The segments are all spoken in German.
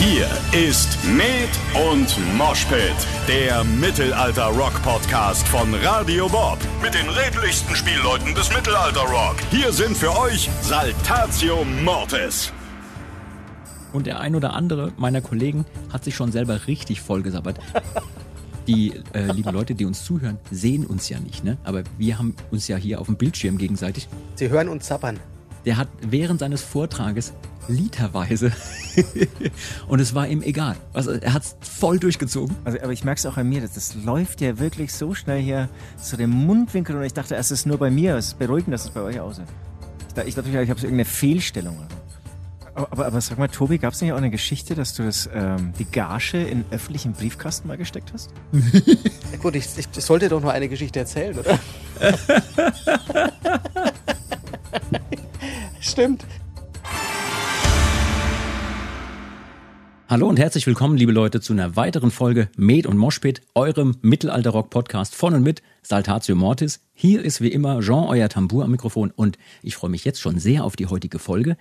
Hier ist Med und Moshpit, der Mittelalter-Rock-Podcast von Radio Bob. Mit den redlichsten Spielleuten des Mittelalter-Rock. Hier sind für euch Saltatio Mortis. Und der ein oder andere meiner Kollegen hat sich schon selber richtig vollgesabbert. Die äh, lieben Leute, die uns zuhören, sehen uns ja nicht, ne? Aber wir haben uns ja hier auf dem Bildschirm gegenseitig. Sie hören uns zappern. Der hat während seines Vortrages literweise und es war ihm egal. Also er hat es voll durchgezogen. Also, aber ich merke es auch an mir, das, das läuft ja wirklich so schnell hier zu dem Mundwinkel und ich dachte, es ist nur bei mir. Es ist beruhigend, dass es bei euch aussieht. Ich dachte, ich, dachte, ich habe so irgendeine Fehlstellung. Aber, aber, aber sag mal, Tobi, gab es nicht auch eine Geschichte, dass du das, ähm, die Gage in öffentlichen Briefkasten mal gesteckt hast? Ja, gut, ich, ich, ich sollte doch nur eine Geschichte erzählen, oder? Stimmt. Hallo und herzlich willkommen, liebe Leute, zu einer weiteren Folge Med und Moshpit, eurem Mittelalter-Rock-Podcast von und mit Saltatio Mortis. Hier ist wie immer Jean, euer Tambour am Mikrofon und ich freue mich jetzt schon sehr auf die heutige Folge.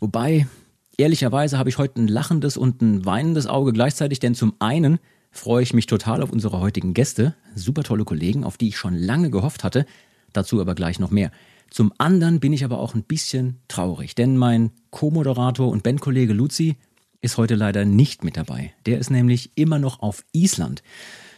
Wobei, ehrlicherweise habe ich heute ein lachendes und ein weinendes Auge gleichzeitig, denn zum einen freue ich mich total auf unsere heutigen Gäste, super tolle Kollegen, auf die ich schon lange gehofft hatte, dazu aber gleich noch mehr. Zum anderen bin ich aber auch ein bisschen traurig, denn mein Co-Moderator und Bandkollege Luzi ist heute leider nicht mit dabei. Der ist nämlich immer noch auf Island.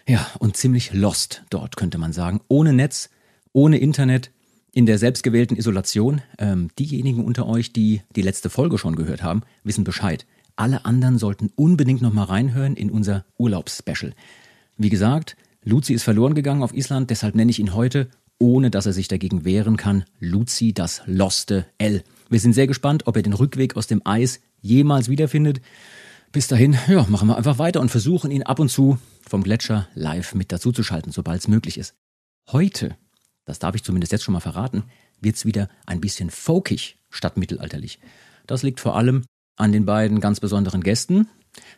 Ja, und ziemlich lost dort, könnte man sagen. Ohne Netz, ohne Internet, in der selbstgewählten Isolation. Ähm, diejenigen unter euch, die die letzte Folge schon gehört haben, wissen Bescheid. Alle anderen sollten unbedingt noch mal reinhören in unser Urlaubsspecial. Wie gesagt, Luzi ist verloren gegangen auf Island, deshalb nenne ich ihn heute, ohne dass er sich dagegen wehren kann, Luzi das loste L. Wir sind sehr gespannt, ob er den Rückweg aus dem Eis jemals wiederfindet. Bis dahin, ja, machen wir einfach weiter und versuchen ihn ab und zu vom Gletscher live mit dazuzuschalten, sobald es möglich ist. Heute, das darf ich zumindest jetzt schon mal verraten, wird's wieder ein bisschen folkig statt mittelalterlich. Das liegt vor allem an den beiden ganz besonderen Gästen,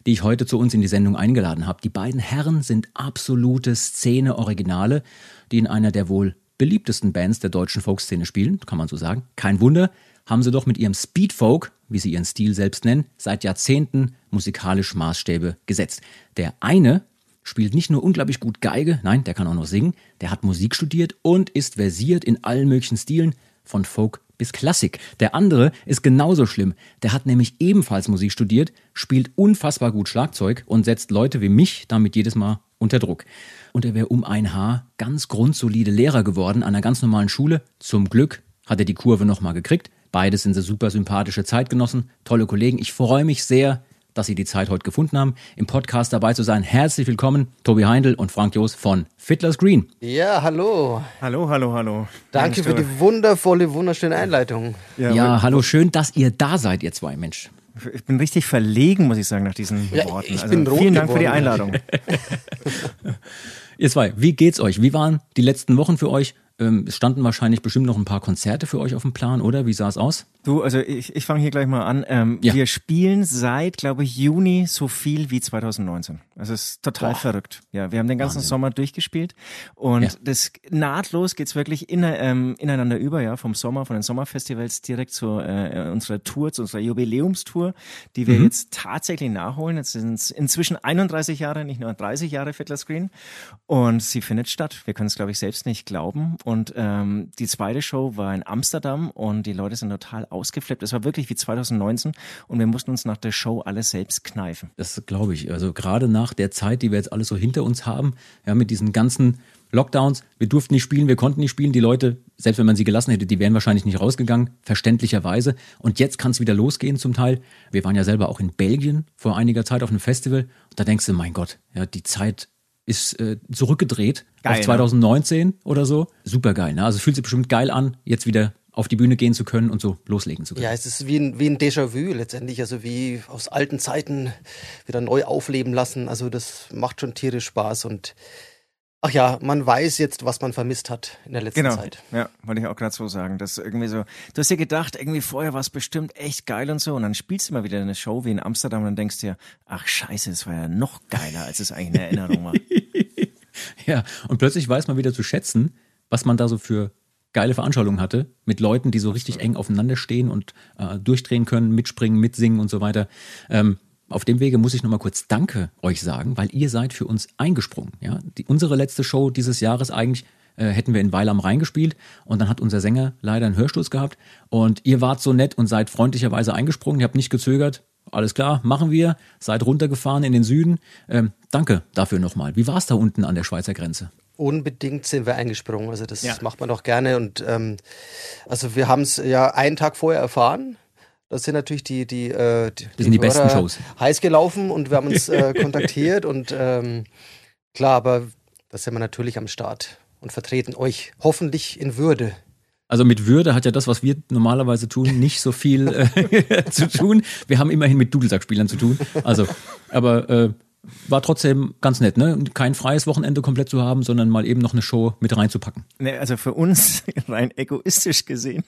die ich heute zu uns in die Sendung eingeladen habe. Die beiden Herren sind absolute Szene-Originale, die in einer der wohl beliebtesten Bands der deutschen Folkszene spielen, kann man so sagen. Kein Wunder, haben sie doch mit ihrem Speedfolk, wie sie ihren Stil selbst nennen, seit Jahrzehnten musikalisch Maßstäbe gesetzt. Der eine spielt nicht nur unglaublich gut Geige, nein, der kann auch noch singen, der hat Musik studiert und ist versiert in allen möglichen Stilen, von Folk bis Klassik. Der andere ist genauso schlimm. Der hat nämlich ebenfalls Musik studiert, spielt unfassbar gut Schlagzeug und setzt Leute wie mich damit jedes Mal unter Druck. Und er wäre um ein Haar ganz grundsolide Lehrer geworden an einer ganz normalen Schule. Zum Glück hat er die Kurve nochmal gekriegt. Beides sind sie super sympathische Zeitgenossen, tolle Kollegen. Ich freue mich sehr, dass Sie die Zeit heute gefunden haben, im Podcast dabei zu sein. Herzlich willkommen, Tobi Heindl und Frank Joos von Fiddler's Green. Ja, hallo. Hallo, hallo, hallo. Danke für die wundervolle, wunderschöne Einleitung. Ja, ja hallo, schön, dass ihr da seid, ihr zwei Mensch. Ich bin richtig verlegen, muss ich sagen, nach diesen Ja, Worten. ich also, bin rot vielen Dank für die. Einladung. Ihr zwei, wie geht's euch? Wie waren die letzten Wochen für euch? Ähm, es standen wahrscheinlich bestimmt noch ein paar Konzerte für euch auf dem Plan, oder? Wie sah es aus? Du, also ich, ich fange hier gleich mal an. Ähm, Ja. Wir spielen seit, glaube ich, Juni so viel wie 2019. Also es ist total Boah. verrückt. Ja, wir haben den ganzen Wahnsinn. Sommer durchgespielt und Ja. das nahtlos geht's wirklich in, ähm, ineinander über, ja, vom Sommer, von den Sommerfestivals direkt zu äh, unserer Tour, zu unserer Jubiläumstour, die Mhm. wir jetzt tatsächlich nachholen. Jetzt sind es inzwischen 31 Jahre, nicht nur 30 Jahre Fiddler Screen und sie findet statt. Wir können es, glaube ich, selbst nicht glauben und ähm, die zweite Show war in Amsterdam und die Leute sind total ausgeflippt. Es war wirklich wie 2019 und wir mussten uns nach der Show alles selbst kneifen. Das glaube ich. Also gerade nach der Zeit, die wir jetzt alles so hinter uns haben, ja, mit diesen ganzen Lockdowns, wir durften nicht spielen, wir konnten nicht spielen. Die Leute, selbst wenn man sie gelassen hätte, die wären wahrscheinlich nicht rausgegangen, verständlicherweise. Und jetzt kann es wieder losgehen zum Teil. Wir waren ja selber auch in Belgien vor einiger Zeit auf einem Festival. Und da denkst du, mein Gott, ja, die Zeit ist äh, zurückgedreht Geil, auf ne? 2019 oder so. Super geil. Ne? Also es fühlt sich bestimmt geil an, jetzt wieder auf die Bühne gehen zu können und so loslegen zu können. Ja, es ist wie ein, wie ein Déjà-vu letztendlich, also wie aus alten Zeiten wieder neu aufleben lassen. Also das macht schon tierisch Spaß und ach ja, man weiß jetzt, was man vermisst hat in der letzten Genau, Zeit. ja, wollte ich auch gerade so sagen. Das ist irgendwie so, du hast dir gedacht, irgendwie vorher war es bestimmt echt geil und so und dann spielst du mal wieder eine Show wie in Amsterdam und dann denkst du dir, ach scheiße, das war ja noch geiler, als es eigentlich in Erinnerung war. Ja, und plötzlich weiß man wieder zu schätzen, was man da so für geile Veranstaltungen hatte, mit Leuten, die so richtig eng aufeinander stehen und äh, durchdrehen können, mitspringen, mitsingen und so weiter. Ähm, auf dem Wege muss ich nochmal kurz Danke euch sagen, weil ihr seid für uns eingesprungen. Ja? Die, unsere letzte Show dieses Jahres eigentlich äh, hätten wir in Weil am Rhein gespielt und dann hat unser Sänger leider einen Hörsturz gehabt und ihr wart so nett und seid freundlicherweise eingesprungen, ihr habt nicht gezögert, alles klar, machen wir, seid runtergefahren in den Süden. Ähm, danke dafür nochmal. Wie war es da unten an der Schweizer Grenze? Unbedingt sind wir eingesprungen. Also das ja. macht man doch gerne. Und ähm, also wir haben es ja einen Tag vorher erfahren. Das sind natürlich die, die, äh, die, das sind die, die besten Shows. heiß gelaufen und wir haben uns äh, kontaktiert und ähm, klar, aber da sind wir natürlich am Start und vertreten euch hoffentlich in Würde. Also mit Würde hat ja das, was wir normalerweise tun, nicht so viel äh, zu tun. Wir haben immerhin mit Dudelsackspielern zu tun. Also, aber äh, war trotzdem ganz nett, ne? Kein freies Wochenende komplett zu haben, sondern mal eben noch eine Show mit reinzupacken. Ne, also für uns rein egoistisch gesehen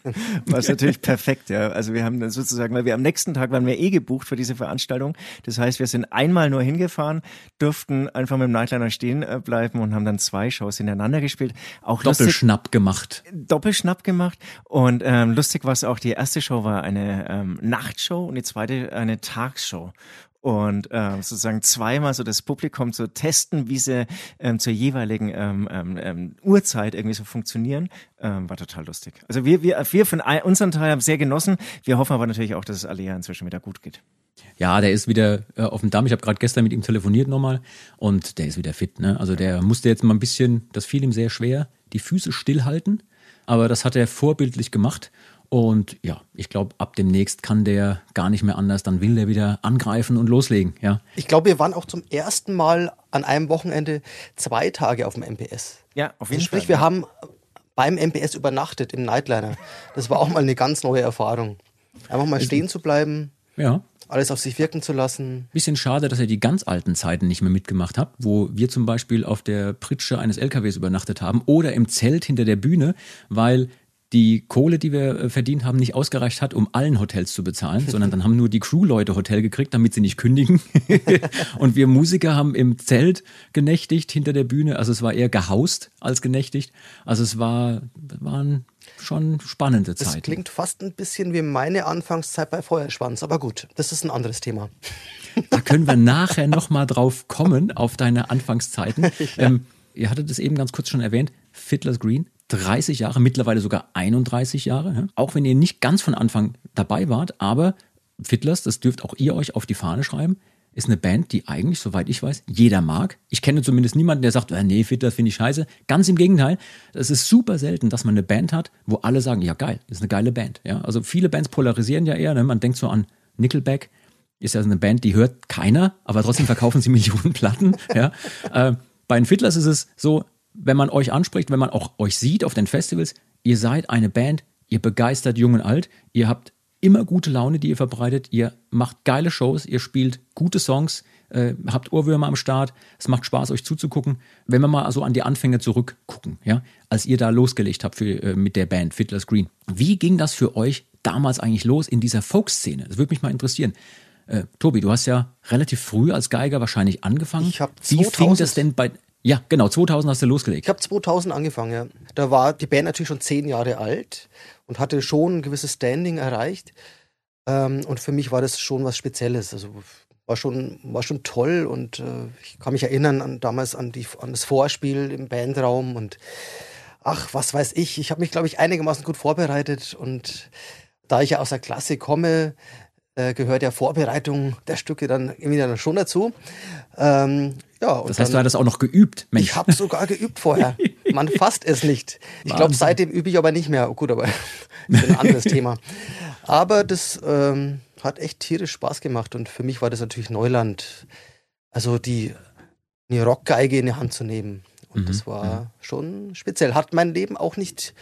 war es natürlich perfekt, ja. Also wir haben dann sozusagen, weil wir am nächsten Tag waren wir eh gebucht für diese Veranstaltung. Das heißt, wir sind einmal nur hingefahren, durften einfach mit dem Nightliner stehen äh, bleiben und haben dann zwei Shows hintereinander gespielt. Auch Doppelschnapp lustig, gemacht. Doppelschnapp gemacht. Und ähm, lustig war es auch, die erste Show war eine ähm, Nachtshow und die zweite eine Tagsshow und äh, sozusagen zweimal so das Publikum zu testen, wie sie ähm, zur jeweiligen ähm, ähm, ähm, Uhrzeit irgendwie so funktionieren, ähm, war total lustig. Also wir, wir, wir von unserem Teil haben sehr genossen. Wir hoffen aber natürlich auch, dass es Alia inzwischen wieder gut geht. Ja, der ist wieder äh, auf dem Damm. Ich habe gerade gestern mit ihm telefoniert nochmal und der ist wieder fit. Ne? Also der musste jetzt mal ein bisschen, das fiel ihm sehr schwer, die Füße stillhalten, aber das hat er vorbildlich gemacht und ja, ich glaube, ab demnächst kann der gar nicht mehr anders. Dann will der wieder angreifen und loslegen. Ja. Ich glaube, wir waren auch zum ersten Mal an einem Wochenende zwei Tage auf dem MPS. Ja, auf jeden also sprich, Fall. wir haben beim MPS übernachtet im Nightliner. Das war auch mal eine ganz neue Erfahrung. Einfach mal stehen zu bleiben. Ja. Alles auf sich wirken zu lassen. Bisschen schade, dass ihr die ganz alten Zeiten nicht mehr mitgemacht habt, wo wir zum Beispiel auf der Pritsche eines LKWs übernachtet haben oder im Zelt hinter der Bühne, weil die Kohle, die wir äh, verdient haben, nicht ausgereicht hat, um allen Hotels zu bezahlen, sondern dann haben nur die Crewleute Hotel gekriegt, damit sie nicht kündigen. und wir Musiker haben im Zelt genächtigt hinter der Bühne. Also es war eher gehaust als genächtigt. Also es war, waren schon spannende Zeiten. Das klingt fast ein bisschen wie meine Anfangszeit bei Feuerschwanz, aber gut, das ist ein anderes Thema. Da können wir nachher nochmal drauf kommen, auf deine Anfangszeiten. Ja. Ähm, ihr hattet es eben ganz kurz schon erwähnt, Fiddler's Green, 30 Jahre, mittlerweile sogar 31 Jahre. Ja? Auch wenn ihr nicht ganz von Anfang dabei wart, aber Fiddlers, das dürft auch ihr euch auf die Fahne schreiben, ist eine Band, die eigentlich, soweit ich weiß, jeder mag. Ich kenne zumindest niemanden, der sagt, äh, nee, Fiddlers finde ich scheiße. Ganz im Gegenteil, es ist super selten, dass man eine Band hat, wo alle sagen, ja geil, ist eine geile Band. Ja? Also viele Bands polarisieren ja eher, ne? man denkt so an Nickelback, ist ja so eine Band, die hört keiner, aber trotzdem verkaufen sie Millionen Platten. Ja? Äh, bei den Fiddlers ist es so, wenn man euch anspricht, wenn man auch euch sieht auf den Festivals, ihr seid eine Band, ihr begeistert jung und alt, ihr habt immer gute Laune, die ihr verbreitet, ihr macht geile Shows, ihr spielt gute Songs, äh, habt Ohrwürmer am Start, es macht Spaß, euch zuzugucken. Wenn wir mal so an die Anfänge zurückgucken, ja, als ihr da losgelegt habt für, äh, mit der Band Fiddler's Green, wie ging das für euch damals eigentlich los in dieser Folkszene? Das würde mich mal interessieren. Äh, Tobi, du hast ja relativ früh als Geiger wahrscheinlich angefangen. Ich habe Wie fing das denn bei ja, genau, 2000 hast du losgelegt. Ich habe 2000 angefangen, ja. Da war die Band natürlich schon zehn Jahre alt und hatte schon ein gewisses Standing erreicht. Ähm, und für mich war das schon was Spezielles. Also war schon, war schon toll und äh, ich kann mich erinnern an damals an, die, an das Vorspiel im Bandraum und ach, was weiß ich. Ich habe mich, glaube ich, einigermaßen gut vorbereitet und da ich ja aus der Klasse komme, äh, gehört ja Vorbereitung der Stücke dann irgendwie dann schon dazu. Ähm, ja, das heißt, du hattest auch noch geübt, Mensch. Ich habe sogar geübt vorher. Man fasst es nicht. Ich glaube, seitdem übe ich aber nicht mehr. Oh, gut, aber ein anderes Thema. Aber das ähm, hat echt tierisch Spaß gemacht und für mich war das natürlich Neuland. Also die eine Rockgeige in die Hand zu nehmen. Und mhm. das war ja. schon speziell. Hat mein Leben auch nicht,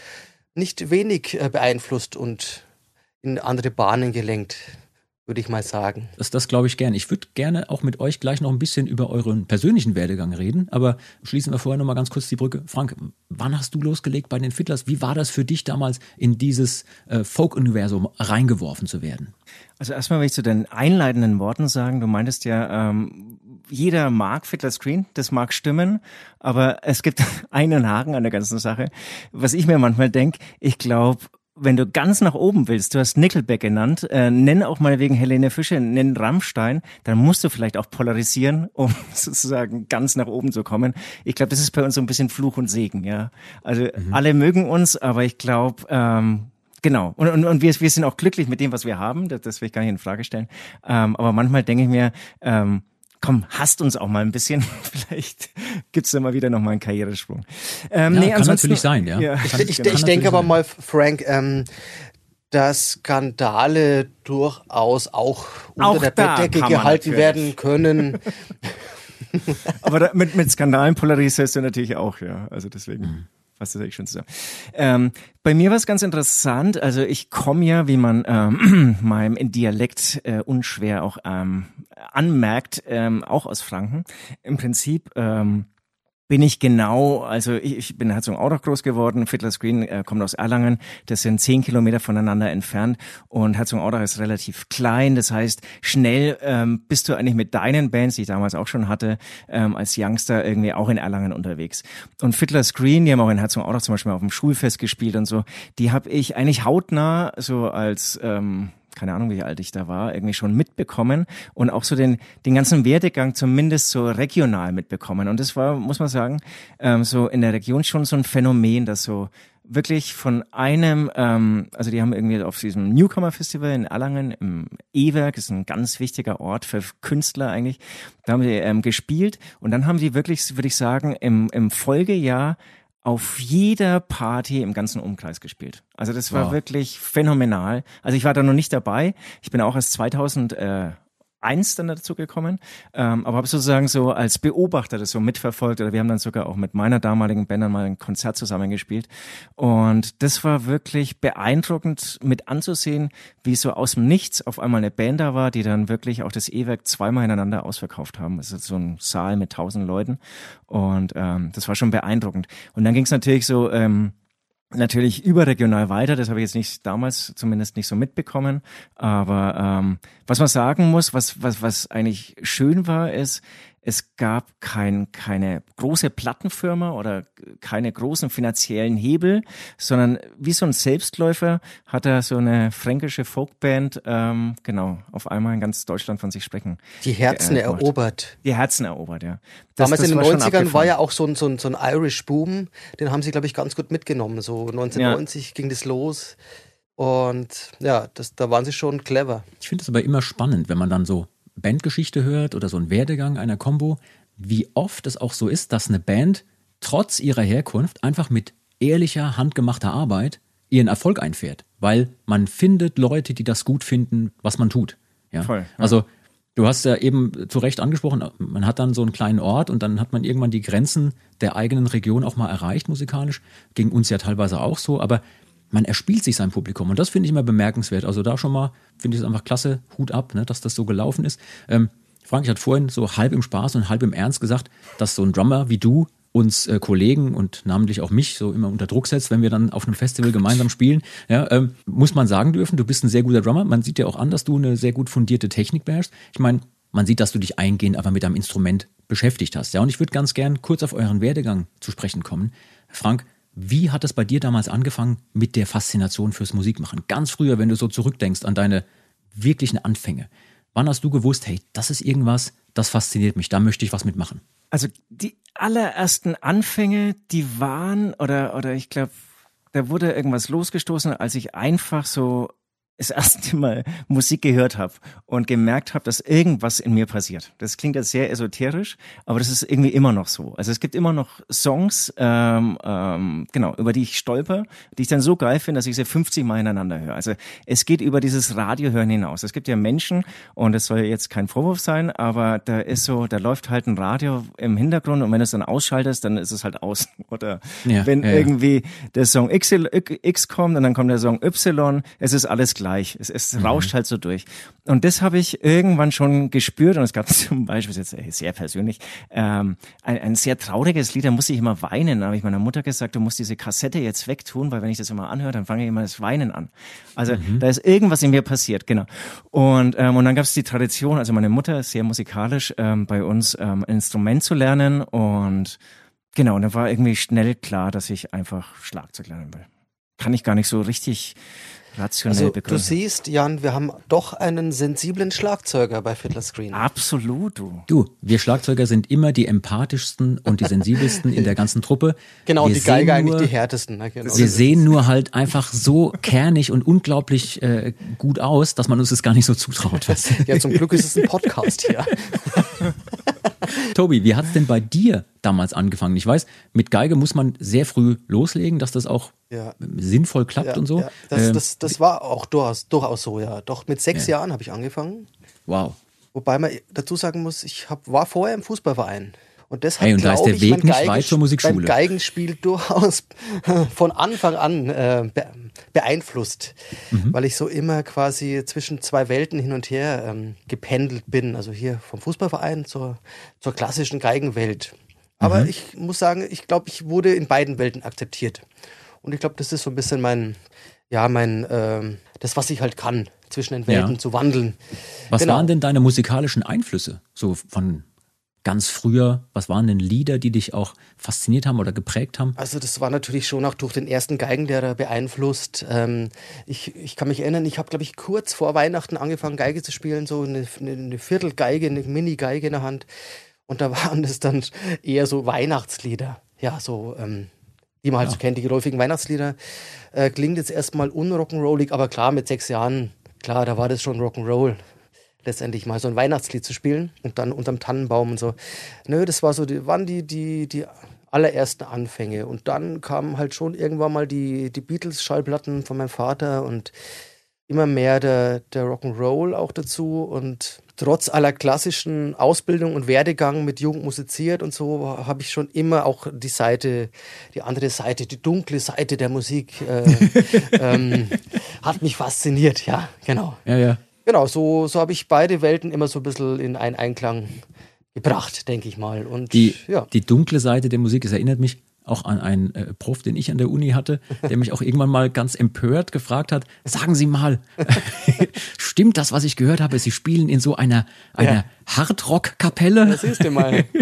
nicht wenig äh, beeinflusst und in andere Bahnen gelenkt würde ich mal sagen. Das, das glaube ich gerne. Ich würde gerne auch mit euch gleich noch ein bisschen über euren persönlichen Werdegang reden, aber schließen wir vorher noch mal ganz kurz die Brücke. Frank, wann hast du losgelegt bei den Fiddlers? Wie war das für dich damals, in dieses äh, Folk-Universum reingeworfen zu werden? Also erstmal will ich zu den einleitenden Worten sagen, du meintest ja, ähm, jeder mag Fiddler's Green, das mag stimmen, aber es gibt einen Haken an der ganzen Sache. Was ich mir manchmal denke, ich glaube, wenn du ganz nach oben willst, du hast Nickelback genannt, äh, nenn auch mal wegen Helene Fischer, nenn Rammstein, dann musst du vielleicht auch polarisieren, um sozusagen ganz nach oben zu kommen. Ich glaube, das ist bei uns so ein bisschen Fluch und Segen, ja. Also mhm. alle mögen uns, aber ich glaube, ähm, Genau. Und, und, und wir, wir sind auch glücklich mit dem, was wir haben. Das, das will ich gar nicht in Frage stellen. Ähm, aber manchmal denke ich mir, ähm, komm, hasst uns auch mal ein bisschen. Vielleicht gibt's da mal wieder noch mal einen Karrieresprung. Ähm, ja, nee, kann natürlich sein, ja. ja ich, ich, ich denke aber mal, Frank, ähm, dass Skandale durchaus auch unter auch der Bettdecke gehalten werden können. aber da, mit, mit Skandalen polarisierst du natürlich auch, ja. Also deswegen. Fasst das eigentlich schon zusammen. Ähm, bei mir war es ganz interessant. Also ich komme ja, wie man ähm, meinem Dialekt äh, unschwer auch ähm, anmerkt, ähm, auch aus Franken. Im Prinzip ähm, bin ich genau, also ich, ich bin in Herzogenaurach groß geworden, Fiddler's Green äh, kommt aus Erlangen, das sind zehn Kilometer voneinander entfernt. Und Herzogenaurach ist relativ klein, das heißt, schnell ähm, bist du eigentlich mit deinen Bands, die ich damals auch schon hatte, ähm, als Youngster irgendwie auch in Erlangen unterwegs. Und Fiddler's Green, die haben auch in Herzogenaurach zum Beispiel auf dem Schulfest gespielt und so, die habe ich eigentlich hautnah so als ähm, keine Ahnung, wie alt ich da war, irgendwie schon mitbekommen und auch so den, den ganzen Werdegang zumindest so regional mitbekommen. Und das war, muss man sagen, ähm, so in der Region schon so ein Phänomen, dass so wirklich von einem, ähm, also die haben irgendwie auf diesem Newcomer Festival in Erlangen im E-Werk, ist ein ganz wichtiger Ort für Künstler eigentlich, da haben sie ähm, gespielt und dann haben sie wirklich, würde ich sagen, im, im Folgejahr auf jeder Party im ganzen Umkreis gespielt. Also das war wow. wirklich phänomenal. Also ich war da noch nicht dabei. Ich bin auch erst 2000 äh, eins dann dazu gekommen, ähm, aber habe sozusagen so als Beobachter das so mitverfolgt oder wir haben dann sogar auch mit meiner damaligen Band mal ein Konzert zusammengespielt und das war wirklich beeindruckend mit anzusehen, wie so aus dem Nichts auf einmal eine Band da war, die dann wirklich auch das E-Werk zweimal ineinander ausverkauft haben. Das ist so ein Saal mit tausend Leuten und ähm, das war schon beeindruckend. Und dann ging es natürlich so ähm, natürlich überregional weiter. Das habe ich jetzt nicht damals zumindest nicht so mitbekommen. Aber ähm, was man sagen muss, was, was, was eigentlich schön war, ist, es gab kein, keine große Plattenfirma oder keine großen finanziellen Hebel, sondern wie so ein Selbstläufer hat er so eine fränkische Folkband, ähm, genau, auf einmal in ganz Deutschland von sich sprechen. Die Herzen äh, erobert. Die Herzen erobert, ja. Das, Damals das in den 90ern war ja auch so ein, so ein, so ein Irish Boom, den haben sie, glaube ich, ganz gut mitgenommen. So 1990 ja. ging das los. Und ja, das, da waren sie schon clever. Ich finde es aber immer spannend, wenn man dann so Bandgeschichte hört oder so ein Werdegang einer Combo, wie oft es auch so ist, dass eine Band trotz ihrer Herkunft einfach mit ehrlicher, handgemachter Arbeit ihren Erfolg einfährt, weil man findet Leute, die das gut finden, was man tut. Ja? Voll, ja. Also du hast ja eben zu Recht angesprochen, man hat dann so einen kleinen Ort und dann hat man irgendwann die Grenzen der eigenen Region auch mal erreicht musikalisch. Ging uns ja teilweise auch so, aber man erspielt sich sein Publikum und das finde ich immer bemerkenswert. Also da schon mal finde ich es einfach klasse, Hut ab, ne, dass das so gelaufen ist. Ähm, Frank, ich hatte vorhin so halb im Spaß und halb im Ernst gesagt, dass so ein Drummer wie du uns äh, Kollegen und namentlich auch mich so immer unter Druck setzt, wenn wir dann auf einem Festival gemeinsam spielen. Ja, ähm, muss man sagen dürfen, du bist ein sehr guter Drummer. Man sieht ja auch an, dass du eine sehr gut fundierte Technik beherrschst. Ich meine, man sieht, dass du dich eingehend aber mit deinem Instrument beschäftigt hast. Ja, und ich würde ganz gern kurz auf euren Werdegang zu sprechen kommen. Frank, wie hat es bei dir damals angefangen mit der Faszination fürs Musikmachen? Ganz früher, wenn du so zurückdenkst an deine wirklichen Anfänge. Wann hast du gewusst, hey, das ist irgendwas, das fasziniert mich, da möchte ich was mitmachen? Also die allerersten Anfänge, die waren, oder, oder ich glaube, da wurde irgendwas losgestoßen, als ich einfach so das erste Mal Musik gehört habe und gemerkt habe, dass irgendwas in mir passiert. Das klingt jetzt sehr esoterisch, aber das ist irgendwie immer noch so. Also es gibt immer noch Songs, ähm, ähm, genau, über die ich stolper, die ich dann so geil finde, dass ich sie 50 Mal ineinander höre. Also es geht über dieses Radiohören hinaus. Es gibt ja Menschen, und das soll jetzt kein Vorwurf sein, aber da ist so, da läuft halt ein Radio im Hintergrund und wenn du es dann ausschaltest, dann ist es halt aus. Oder ja, wenn ja, irgendwie der Song X, X kommt und dann kommt der Song Y, es ist alles gleich gleich. Es, es mhm. rauscht halt so durch. Und das habe ich irgendwann schon gespürt. Und es gab zum Beispiel, jetzt sehr persönlich, ähm, ein, ein sehr trauriges Lied, da musste ich immer weinen. Da habe ich meiner Mutter gesagt, du musst diese Kassette jetzt wegtun, weil wenn ich das immer anhöre, dann fange ich immer das Weinen an. Also mhm. da ist irgendwas in mir passiert, genau. Und, ähm, und dann gab es die Tradition, also meine Mutter ist sehr musikalisch, ähm, bei uns ähm, ein Instrument zu lernen. Und genau, und dann war irgendwie schnell klar, dass ich einfach Schlagzeug lernen will. kann ich gar nicht so richtig rationell Also begründen. du siehst, Jan, wir haben doch einen sensiblen Schlagzeuger bei Fiddler Screen. Absolut, du. Du, wir Schlagzeuger sind immer die empathischsten und die sensibelsten in der ganzen Truppe. Genau, wir die Geige sehen eigentlich nur, die härtesten. Ne? Genau. Wir sehen nur halt einfach so kernig und unglaublich äh, gut aus, dass man uns das gar nicht so zutraut. ja, zum Glück ist es ein Podcast hier. Tobi, wie hat's denn bei dir damals angefangen? Ich weiß, mit Geige muss man sehr früh loslegen, dass das auch Ja. sinnvoll klappt Ja, und so. ja, das, Ähm, das, das war auch durchaus, durchaus so, ja. Doch mit sechs Jahren habe ich angefangen. wow. Wobei man dazu sagen muss, ich hab, war vorher im Fußballverein. Und das hat, Hey, und da ist glaub der ich, Weg mein nicht Geigen- weit zur Musikschule. Geigenspiel durchaus von Anfang an äh, be beeinflusst, Mhm. weil ich so immer quasi zwischen zwei Welten hin und her ähm, gependelt bin. Also hier vom Fußballverein zur, zur klassischen Geigenwelt. Aber Mhm. ich muss sagen, ich glaube, ich wurde in beiden Welten akzeptiert. Und ich glaube, das ist so ein bisschen mein, ja, mein, ähm, das, was ich halt kann, zwischen den Welten Ja. zu wandeln. Was Genau. waren denn deine musikalischen Einflüsse? So von ganz früher, was waren denn Lieder, die dich auch fasziniert haben oder geprägt haben? Also das war natürlich schon auch durch den ersten Geigenlehrer beeinflusst. Ähm, ich, ich kann mich erinnern, ich habe, glaube ich, kurz vor Weihnachten angefangen, Geige zu spielen, so eine, eine, Viertelgeige, eine Mini-Geige in der Hand. Und da waren das dann eher so Weihnachtslieder. Ja, so, ähm, die man halt so kennt, die geläufigen Weihnachtslieder. Äh, klingt jetzt erstmal unrock'n'rollig, aber klar, mit sechs Jahren, klar, da war das schon Rock'n'Roll. Letztendlich mal so ein Weihnachtslied zu spielen und dann unterm Tannenbaum und so. Nö, das war so, die, waren die, die, die allerersten Anfänge. Und dann kamen halt schon irgendwann mal die, die Beatles-Schallplatten von meinem Vater und immer mehr der, der Rock'n'Roll auch dazu. Und trotz aller klassischen Ausbildung und Werdegang mit Jugend musiziert und so, habe ich schon immer auch die Seite, die andere Seite, die dunkle Seite der Musik, äh, ähm, hat mich fasziniert, ja, genau. Ja, ja. Genau, so, so habe ich beide Welten immer so ein bisschen in einen Einklang gebracht, denke ich mal. Und Die, ja. die dunkle Seite der Musik, es erinnert mich auch an einen äh, Prof, den ich an der Uni hatte, der mich auch irgendwann mal ganz empört gefragt hat, sagen Sie mal, stimmt das, was ich gehört habe? Sie spielen in so einer, einer Ja. Hardrock-Kapelle? Das du mal.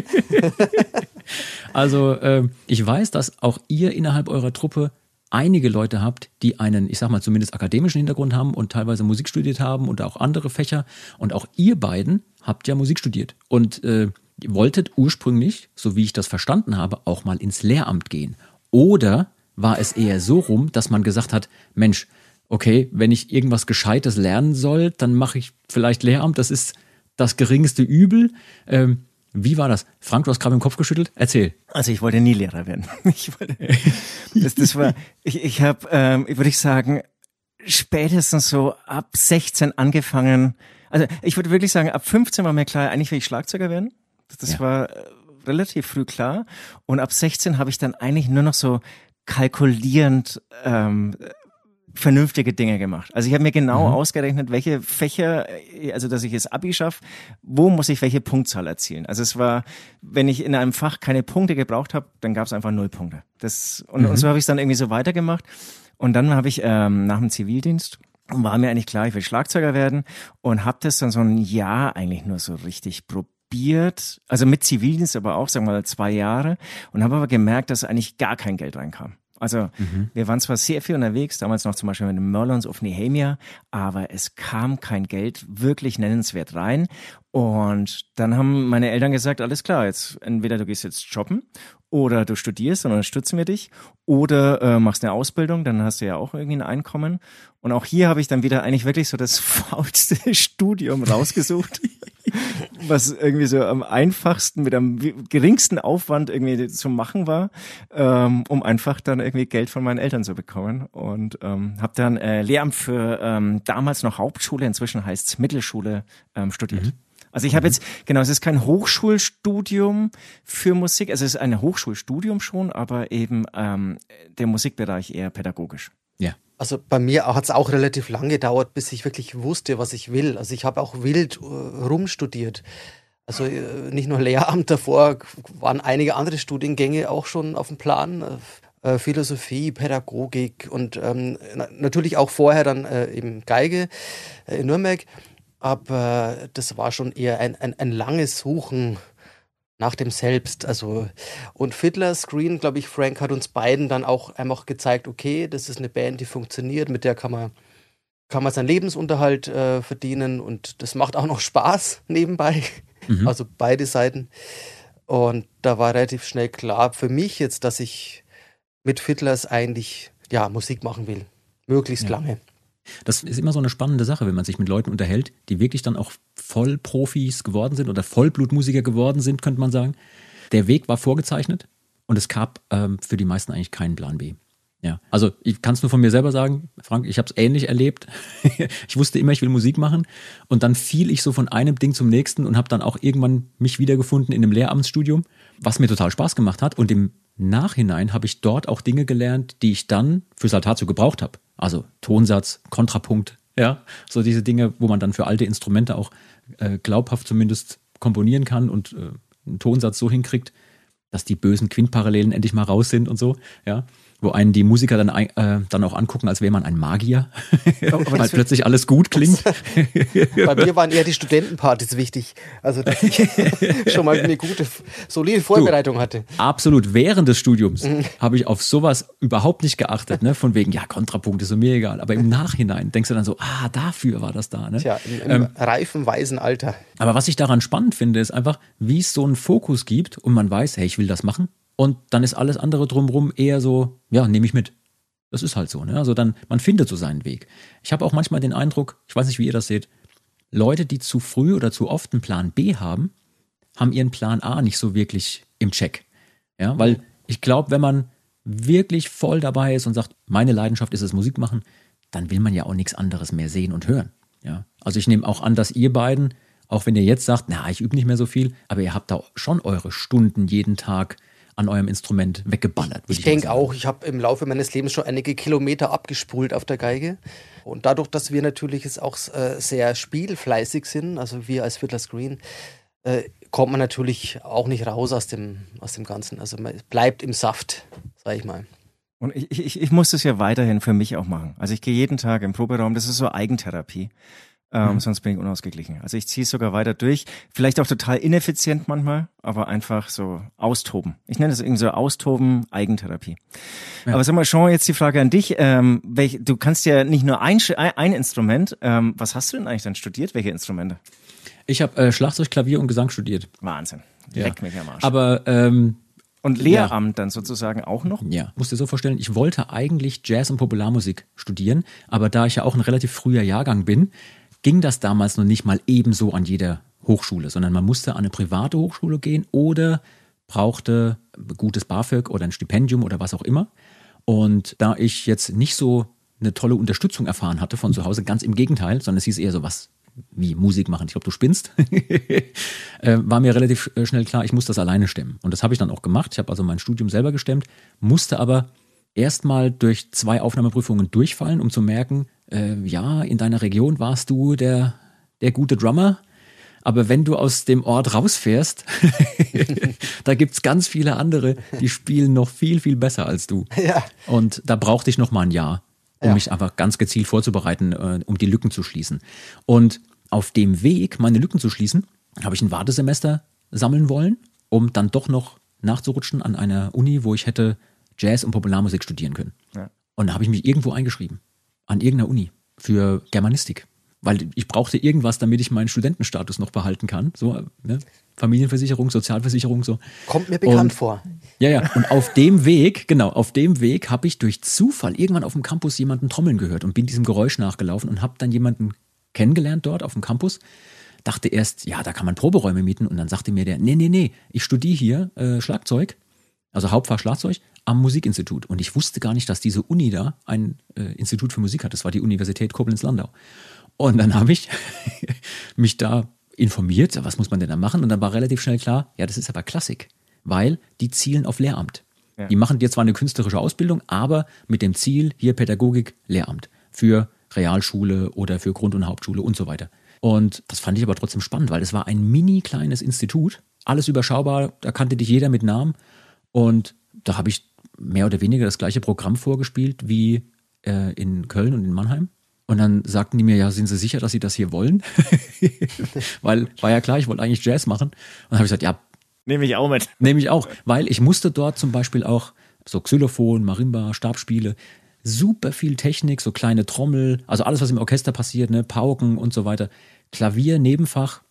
Also ähm, ich weiß, dass auch ihr innerhalb eurer Truppe einige Leute habt, die einen, ich sag mal, zumindest akademischen Hintergrund haben und teilweise Musik studiert haben und auch andere Fächer. Und auch ihr beiden habt ja Musik studiert und äh, wolltet ursprünglich, so wie ich das verstanden habe, auch mal ins Lehramt gehen. Oder war es eher so rum, dass man gesagt hat, Mensch, okay, wenn ich irgendwas Gescheites lernen soll, dann mache ich vielleicht Lehramt, das ist das geringste Übel. Ähm, wie war das? Frank, du hast gerade im Kopf geschüttelt? Erzähl. Also ich wollte nie Lehrer werden. Ich wollte, das, das war, ich, ich habe, ähm, würde ich sagen, spätestens so ab 16 angefangen. Also ich würde wirklich sagen, ab 15 war mir klar, eigentlich will ich Schlagzeuger werden. Das, das Ja. war äh, relativ früh klar. Und ab 16 habe ich dann eigentlich nur noch so kalkulierend ähm, vernünftige Dinge gemacht. Also ich habe mir genau ausgerechnet, welche Fächer, äh, also dass ich das Abi schaffe, wo muss ich welche Punktzahl erzielen. Also es war, wenn ich in einem Fach keine Punkte gebraucht habe, dann gab es einfach null Punkte. Das, und, und so habe ich es dann irgendwie so weitergemacht. Und dann habe ich ähm, nach dem Zivildienst war mir eigentlich klar, ich will Schlagzeuger werden und habe das dann so ein Jahr eigentlich nur so richtig probiert. Also mit Zivildienst aber auch, sagen wir mal, zwei Jahre. Und habe aber gemerkt, dass eigentlich gar kein Geld reinkam. Also wir waren zwar sehr viel unterwegs, damals noch zum Beispiel mit den Merlons of Nehemia, aber es kam kein Geld wirklich nennenswert rein. Und dann haben meine Eltern gesagt, alles klar, jetzt entweder du gehst jetzt shoppen oder du studierst, dann unterstützen wir dich, oder äh, machst eine Ausbildung, dann hast du ja auch irgendwie ein Einkommen. Und auch hier habe ich dann wieder eigentlich wirklich so das faulste Studium rausgesucht, was irgendwie so am einfachsten, mit am geringsten Aufwand irgendwie zu machen war, ähm, um einfach dann irgendwie Geld von meinen Eltern zu bekommen. Und ähm, habe dann äh, Lehramt für ähm, damals noch Hauptschule, inzwischen heißt es Mittelschule, ähm, studiert. Also ich habe jetzt, genau, es ist kein Hochschulstudium für Musik, also es ist ein Hochschulstudium schon, aber eben ähm, der Musikbereich eher pädagogisch. Also bei mir hat es auch relativ lange gedauert, bis ich wirklich wusste, was ich will. Also ich habe auch wild äh, rumstudiert. Also äh, nicht nur Lehramt, davor waren einige andere Studiengänge auch schon auf dem Plan. Äh, Philosophie, Pädagogik und ähm, na natürlich auch vorher dann äh, eben Geige äh, in Nürnberg. Aber das war schon eher ein, ein, ein langes Suchen nach dem Selbst. Also und Fiddler Screen, glaube ich, Frank hat uns beiden dann auch einfach gezeigt, okay, das ist eine Band, die funktioniert, mit der kann man kann man seinen Lebensunterhalt äh, verdienen und das macht auch noch Spaß nebenbei. Mhm. Also beide Seiten. Und da war relativ schnell klar für mich jetzt, dass ich mit Fiddlers eigentlich ja Musik machen will, möglichst ja. lange. Das ist immer so eine spannende Sache, wenn man sich mit Leuten unterhält, die wirklich dann auch Vollprofis geworden sind oder Vollblutmusiker geworden sind, könnte man sagen. Der Weg war vorgezeichnet und es gab ähm, für die meisten eigentlich keinen Plan B. Ja, also ich kann es nur von mir selber sagen, Frank, ich habe es ähnlich erlebt. ich wusste immer, ich will Musik machen und dann fiel ich so von einem Ding zum nächsten und habe dann auch irgendwann mich wiedergefunden in einem Lehramtsstudium, was mir total Spaß gemacht hat und im Nachhinein habe ich dort auch Dinge gelernt, die ich dann für Saltatio gebraucht habe. Also Tonsatz, Kontrapunkt, ja, so diese Dinge, wo man dann für alte Instrumente auch äh, glaubhaft zumindest komponieren kann und äh, einen Tonsatz so hinkriegt, dass die bösen Quintparallelen endlich mal raus sind und so, ja wo einen die Musiker dann, äh, dann auch angucken, als wäre man ein Magier, oh, weil plötzlich alles gut klingt. Bei mir waren eher die Studentenpartys wichtig, also dass ich schon mal eine gute, solide Vorbereitung du, hatte. Absolut, während des Studiums mhm. habe ich auf sowas überhaupt nicht geachtet, ne? von wegen, ja, Kontrapunkt ist mir egal, aber im Nachhinein denkst du dann so, ah, dafür war das da. Ne? Tja, im, im ähm, reifen, weisen Alter. Aber was ich daran spannend finde, ist einfach, wie es so einen Fokus gibt und man weiß, hey, ich will das machen, und dann ist alles andere drumherum eher so, ja, nehme ich mit. Das ist halt so, ne? Also dann, man findet so seinen Weg. Ich habe auch manchmal den Eindruck, ich weiß nicht, wie ihr das seht, Leute, die zu früh oder zu oft einen Plan B haben, haben ihren Plan A nicht so wirklich im Check. Ja, weil ich glaube, wenn man wirklich voll dabei ist und sagt, meine Leidenschaft ist es Musik machen, dann will man ja auch nichts anderes mehr sehen und hören. Ja, also ich nehme auch an, dass ihr beiden, auch wenn ihr jetzt sagt, na, ich übe nicht mehr so viel, aber ihr habt da schon eure Stunden jeden Tag an eurem Instrument weggeballert. Ich, ich denke auch, ich habe im Laufe meines Lebens schon einige Kilometer abgespult auf der Geige. Und dadurch, dass wir natürlich jetzt auch äh, sehr spielfleißig sind, also wir als Fiddler's Green, äh, kommt man natürlich auch nicht raus aus dem, aus dem Ganzen. Also man bleibt im Saft, sag ich mal. Und ich, ich, ich muss das ja weiterhin für mich auch machen. Also ich gehe jeden Tag im Proberaum, das ist so Eigentherapie. Ähm, mhm. Sonst bin ich unausgeglichen. Also ich ziehe es sogar weiter durch. Vielleicht auch total ineffizient manchmal, aber einfach so austoben. Ich nenne das irgendwie so austoben, Eigentherapie. Ja. Aber sag mal, Sean, jetzt die Frage an dich. Ähm, welch, du kannst ja nicht nur ein, ein Instrument. Ähm, was hast du denn eigentlich dann studiert? Welche Instrumente? Ich habe äh, Schlagzeug, Klavier und Gesang studiert. Wahnsinn. Leck ja. mich am Arsch. Aber ähm, und Lehramt ja. dann sozusagen auch noch? Ja, musst dir so vorstellen, ich wollte eigentlich Jazz und Popularmusik studieren, aber da ich ja auch ein relativ früher Jahrgang bin, ging das damals noch nicht mal ebenso an jeder Hochschule, sondern man musste an eine private Hochschule gehen oder brauchte gutes BAföG oder ein Stipendium oder was auch immer. Und da ich jetzt nicht so eine tolle Unterstützung erfahren hatte von zu Hause, ganz im Gegenteil, sondern es hieß eher so was wie Musik machen. Ich glaube, du spinnst. äh, war mir relativ äh, schnell klar, ich muss das alleine stemmen. Und das habe ich dann auch gemacht. Ich habe also mein Studium selber gestemmt, musste aber erstmal durch zwei Aufnahmeprüfungen durchfallen, um zu merken, äh, ja, in deiner Region warst du der, der gute Drummer, aber wenn du aus dem Ort rausfährst, da gibt's ganz viele andere, die spielen noch viel, viel besser als du. Ja. Und da brauchte ich noch mal ein Jahr, um ja. mich einfach ganz gezielt vorzubereiten, äh, um die Lücken zu schließen. Und auf dem Weg, meine Lücken zu schließen, habe ich ein Wartesemester sammeln wollen, um dann doch noch nachzurutschen an einer Uni, wo ich hätte Jazz und Popularmusik studieren können. Ja. Und da habe ich mich irgendwo eingeschrieben an irgendeiner Uni für Germanistik. Weil ich brauchte irgendwas, damit ich meinen Studentenstatus noch behalten kann. So, ne? Familienversicherung, Sozialversicherung, so. Kommt mir bekannt und, vor. Ja, ja. Und auf dem Weg, genau, auf dem Weg habe ich durch Zufall irgendwann auf dem Campus jemanden trommeln gehört und bin diesem Geräusch nachgelaufen und habe dann jemanden kennengelernt dort auf dem Campus. Dachte erst, ja, da kann man Proberäume mieten. Und dann sagte mir der, nee, nee, nee, ich studiere hier äh, Schlagzeug, also Hauptfach Schlagzeug, am Musikinstitut. Und ich wusste gar nicht, dass diese Uni da ein äh, Institut für Musik hat. Das war die Universität Koblenz-Landau. Und dann habe ich mich da informiert, was muss man denn da machen? Und dann war relativ schnell klar, ja, das ist aber Klassik, weil die zielen auf Lehramt. Ja. Die machen dir zwar eine künstlerische Ausbildung, aber mit dem Ziel, hier Pädagogik, Lehramt. Für Realschule oder für Grund- und Hauptschule und so weiter. Und das fand ich aber trotzdem spannend, weil es war ein mini kleines Institut, alles überschaubar, da kannte dich jeder mit Namen. Und da habe ich mehr oder weniger das gleiche Programm vorgespielt wie äh, in Köln und in Mannheim. Und dann sagten die mir, ja, sind Sie sicher, dass Sie das hier wollen? Weil war ja klar, ich wollte eigentlich Jazz machen. Und dann habe ich gesagt, ja, Nehme ich auch mit. Nehme ich auch, weil ich musste dort zum Beispiel auch so Xylophon, Marimba, Stabspiele, super viel Technik, so kleine Trommel, also alles, was im Orchester passiert, ne, Pauken und so weiter. Klavier, Nebenfach.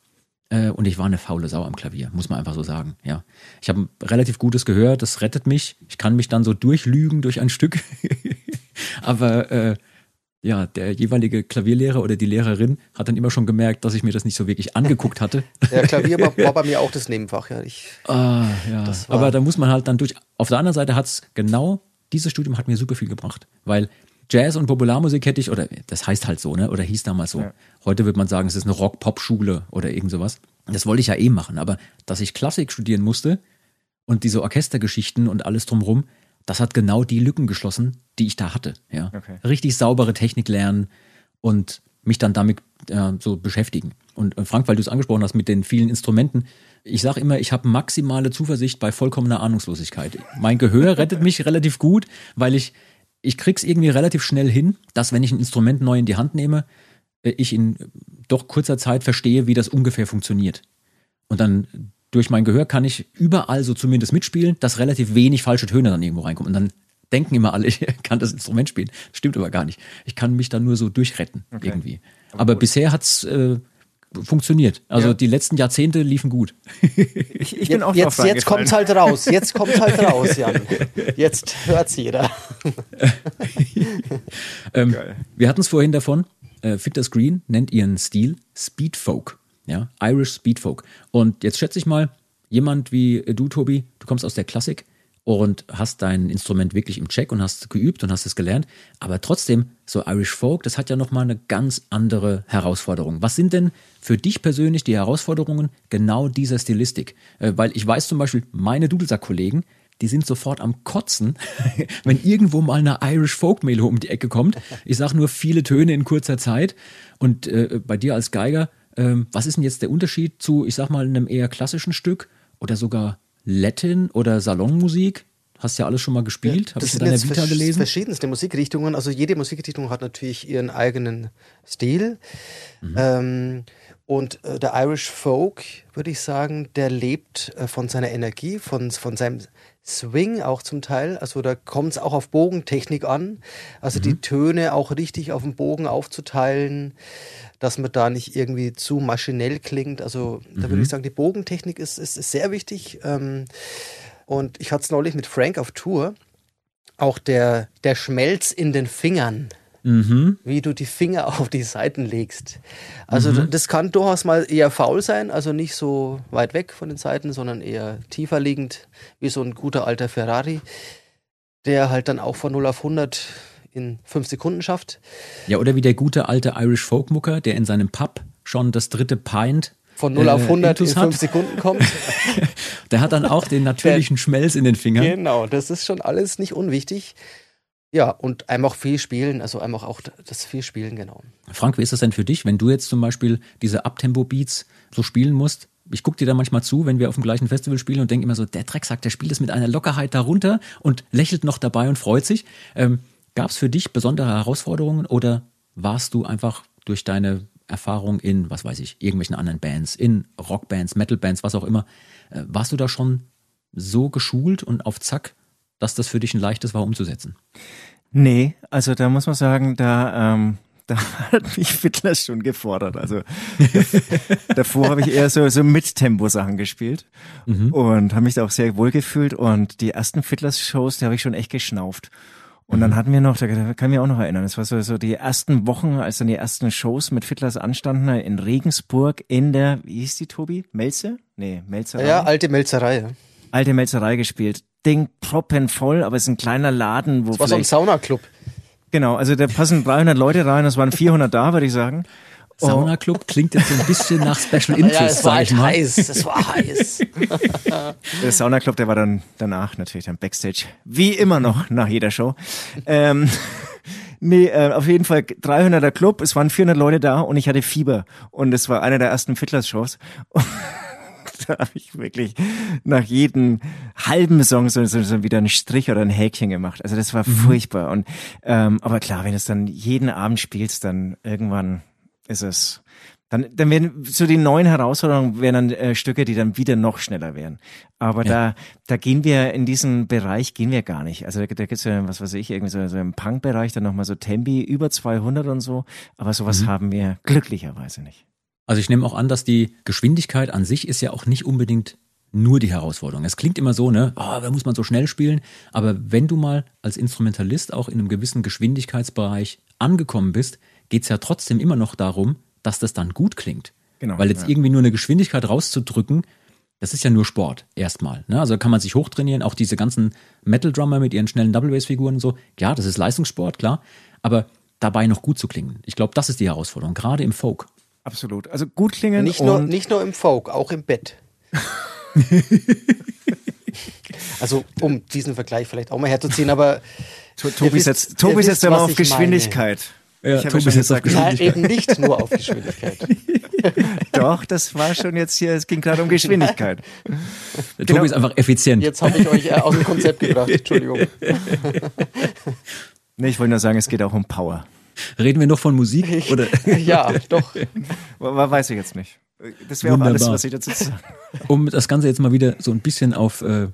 Äh, und ich war eine faule Sau am Klavier, muss man einfach so sagen. Ja, ich habe relativ gutes Gehör, das rettet mich. Ich kann mich dann so durchlügen durch ein Stück. Aber äh, ja, der jeweilige Klavierlehrer oder die Lehrerin hat dann immer schon gemerkt, dass ich mir das nicht so wirklich angeguckt hatte. Ja, Klavier war, war bei mir auch das Nebenfach, ja. Ich, ah, ja. Aber da muss man halt dann durch. Auf der anderen Seite hat es genau, dieses Studium hat mir super viel gebracht, weil Jazz und Popularmusik hätte ich, oder das heißt halt so, ne? Oder hieß damals so. Ja. Heute wird man sagen, es ist eine Rock-Pop-Schule oder irgend sowas. Das wollte ich ja eh machen, aber dass ich Klassik studieren musste und diese Orchestergeschichten und alles drumrum, das hat genau die Lücken geschlossen, die ich da hatte. Ja. Okay. Richtig saubere Technik lernen und mich dann damit äh, so beschäftigen. Und äh, Frank, weil du es angesprochen hast mit den vielen Instrumenten, ich sage immer, ich habe maximale Zuversicht bei vollkommener Ahnungslosigkeit. Mein Gehör rettet mich relativ gut, weil ich ich krieg's irgendwie relativ schnell hin, dass wenn ich ein Instrument neu in die Hand nehme, äh, ich in doch kurzer Zeit verstehe, wie das ungefähr funktioniert. Und dann durch mein Gehör kann ich überall so zumindest mitspielen, dass relativ wenig falsche Töne dann irgendwo reinkommen. Und dann denken immer alle, ich kann das Instrument spielen. Das stimmt aber gar nicht. Ich kann mich dann nur so durchretten okay. irgendwie. Aber, aber bisher hat's äh, funktioniert. Also ja. die letzten Jahrzehnte liefen gut. Ich, ich bin auch jetzt, jetzt kommt halt raus. Jetzt kommt halt raus, Jan. Jetzt hört's jeder. ähm, wir hatten es vorhin davon. Äh, Fitter Screen nennt ihren Stil Speed Folk. Ja, Irish Speed Folk. Und jetzt schätze ich mal, jemand wie du, Tobi, du kommst aus der Klassik und hast dein Instrument wirklich im Check und hast geübt und hast es gelernt. Aber trotzdem, so Irish Folk, das hat ja nochmal eine ganz andere Herausforderung. Was sind denn für dich persönlich die Herausforderungen genau dieser Stilistik? Äh, weil ich weiß zum Beispiel, meine Dudelsack-Kollegen, die sind sofort am Kotzen, wenn irgendwo mal eine Irish Folk Melo um die Ecke kommt. Ich sage nur viele Töne in kurzer Zeit. Und äh, bei dir als Geiger, äh, was ist denn jetzt der Unterschied zu, ich sag mal, einem eher klassischen Stück oder sogar Latin oder Salonmusik? Hast ja alles schon mal gespielt, ja, habe ich in deiner Vita gelesen. Verschiedenste Musikrichtungen. Also jede Musikrichtung hat natürlich ihren eigenen Stil. Mhm. Ähm, und äh, der Irish Folk, würde ich sagen, der lebt äh, von seiner Energie, von, von seinem Swing auch zum Teil. Also da kommt es auch auf Bogentechnik an. Also mhm. die Töne auch richtig auf dem Bogen aufzuteilen dass man da nicht irgendwie zu maschinell klingt. Also da mhm. würde ich sagen, die Bogentechnik ist, ist, ist sehr wichtig. Ähm, und ich hatte es neulich mit Frank auf Tour. Auch der, der Schmelz in den Fingern. Mhm. wie du die Finger auf die Seiten legst. Also mhm. das kann durchaus mal eher faul sein, also nicht so weit weg von den Seiten, sondern eher tiefer liegend, wie so ein guter alter Ferrari, der halt dann auch von 0 auf 100 in fünf Sekunden schafft. Ja, oder wie der gute alte Irish Folkmucker, der in seinem Pub schon das dritte Pint von 0 auf 100 äh, in 5 Sekunden kommt. der hat dann auch den natürlichen der, Schmelz in den Fingern. Genau, das ist schon alles nicht unwichtig. Ja, und einfach viel spielen, also einfach auch das viel spielen, genau. Frank, wie ist das denn für dich, wenn du jetzt zum Beispiel diese Abtempo-Beats so spielen musst? Ich gucke dir da manchmal zu, wenn wir auf dem gleichen Festival spielen und denke immer so, der Drecksack, der spielt es mit einer Lockerheit darunter und lächelt noch dabei und freut sich. Ähm, Gab es für dich besondere Herausforderungen oder warst du einfach durch deine Erfahrung in, was weiß ich, irgendwelchen anderen Bands, in Rockbands, Metalbands, was auch immer, äh, warst du da schon so geschult und auf Zack, dass das für dich ein leichtes war umzusetzen? Nee, also da muss man sagen, da, ähm, da hat mich Fiddler schon gefordert. Also davor habe ich eher so, so Mit-Tempo-Sachen gespielt mhm. und habe mich da auch sehr wohl gefühlt. Und die ersten Fiddlers-Shows, die habe ich schon echt geschnauft. Und dann mhm. hatten wir noch, da kann ich mich auch noch erinnern, das war so, so die ersten Wochen, als dann die ersten Shows mit Fiddlers anstanden, in Regensburg in der, wie hieß die, Tobi? Melze? Nee, Melzerei. Ja, alte Melzerei. Alte Melzerei gespielt. Ding proppenvoll, aber es ist ein kleiner Laden, wo Das war so ein Saunaclub. Genau, also da passen 300 Leute rein, das waren 400 da, würde ich sagen. Sauna-Club klingt jetzt so ein bisschen nach Special Interest, ja, es war halt heiß, es war heiß. der Sauna-Club, der war dann danach natürlich dann Backstage, wie immer noch nach jeder Show. Ähm, nee, äh, auf jeden Fall 300er Club, es waren 400 Leute da und ich hatte Fieber und es war einer der ersten Fiddlers-Shows. da habe ich wirklich nach jedem halben Song so, so, so wieder einen Strich oder ein Häkchen gemacht. Also das war mhm. furchtbar. Und ähm, aber klar, wenn du es dann jeden Abend spielst, dann irgendwann ist es, Dann, dann wären so die neuen Herausforderungen wären dann äh, Stücke, die dann wieder noch schneller wären. Aber ja. da, da gehen wir in diesen Bereich gehen wir gar nicht. Also da, da gibt's ja, was weiß ich, irgendwie so, so im Punk-Bereich dann nochmal so Tempi über 200 und so. Aber sowas mhm. haben wir glücklicherweise nicht. Also ich nehme auch an, dass die Geschwindigkeit an sich ist ja auch nicht unbedingt nur die Herausforderung. Es klingt immer so, ne, oh, da muss man so schnell spielen. Aber wenn du mal als Instrumentalist auch in einem gewissen Geschwindigkeitsbereich angekommen bist, geht's ja trotzdem immer noch darum, dass das dann gut klingt. Genau. Weil jetzt ja. irgendwie nur eine Geschwindigkeit rauszudrücken, das ist ja nur Sport erstmal. Ne? Also kann man sich hochtrainieren, auch diese ganzen Metal-Drummer mit ihren schnellen Double Bass-Figuren und so. Ja, das ist Leistungssport, klar. Aber dabei noch gut zu klingen. Ich glaube, das ist die Herausforderung, gerade im Folk. Absolut. Also gut klingen. Nicht, nur, nicht nur im Folk, auch im Bett. also, um diesen Vergleich vielleicht auch mal herzuziehen, aber. Tobi setzt, Tobi setzt ja mal auf Geschwindigkeit. Meine. Ja, ich Tobi jetzt auf Geschwindigkeit. Nein, eben nicht nur auf Geschwindigkeit. Doch, das war schon jetzt hier, es ging gerade um Geschwindigkeit. Der genau. Tobi ist einfach effizient. Jetzt habe ich euch äh, aus dem Konzept gebracht, Entschuldigung. Nee, ich wollte nur sagen, es geht auch um Power. Reden wir noch von Musik? Oder? ja, doch. Weiß ich jetzt nicht. Das wäre auch alles, was ich dazu sagen. Um das Ganze jetzt mal wieder so ein bisschen auf äh,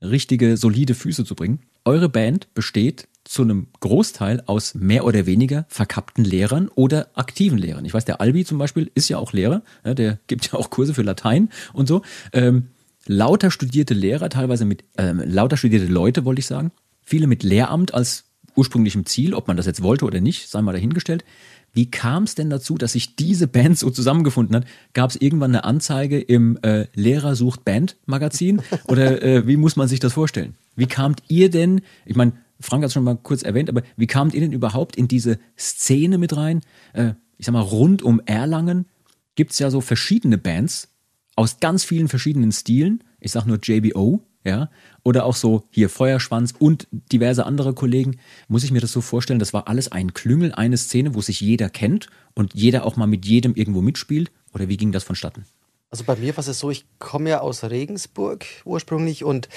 richtige, solide Füße zu bringen. Eure Band besteht zu einem Großteil aus mehr oder weniger verkappten Lehrern oder aktiven Lehrern. Ich weiß, der Albi zum Beispiel ist ja auch Lehrer, ja, der gibt ja auch Kurse für Latein und so. Ähm, lauter studierte Lehrer, teilweise mit, ähm, lauter studierte Leute, wollte ich sagen. Viele mit Lehramt als ursprünglichem Ziel, ob man das jetzt wollte oder nicht, sei mal dahingestellt. Wie kam es denn dazu, dass sich diese Band so zusammengefunden hat? Gab es irgendwann eine Anzeige im äh, Lehrer sucht Band Magazin? Oder äh, wie muss man sich das vorstellen? Wie kamt ihr denn, ich meine, Frank hat es schon mal kurz erwähnt, aber wie kamt ihr denn überhaupt in diese Szene mit rein? Äh, ich sag mal, rund um Erlangen gibt es ja so verschiedene Bands aus ganz vielen verschiedenen Stilen. Ich sag nur JBO, ja, oder auch so hier Feuerschwanz und diverse andere Kollegen. Muss ich mir das so vorstellen, das war alles ein Klüngel, eine Szene, wo sich jeder kennt und jeder auch mal mit jedem irgendwo mitspielt? Oder wie ging das vonstatten? Also bei mir war es so, ich komme ja aus Regensburg ursprünglich und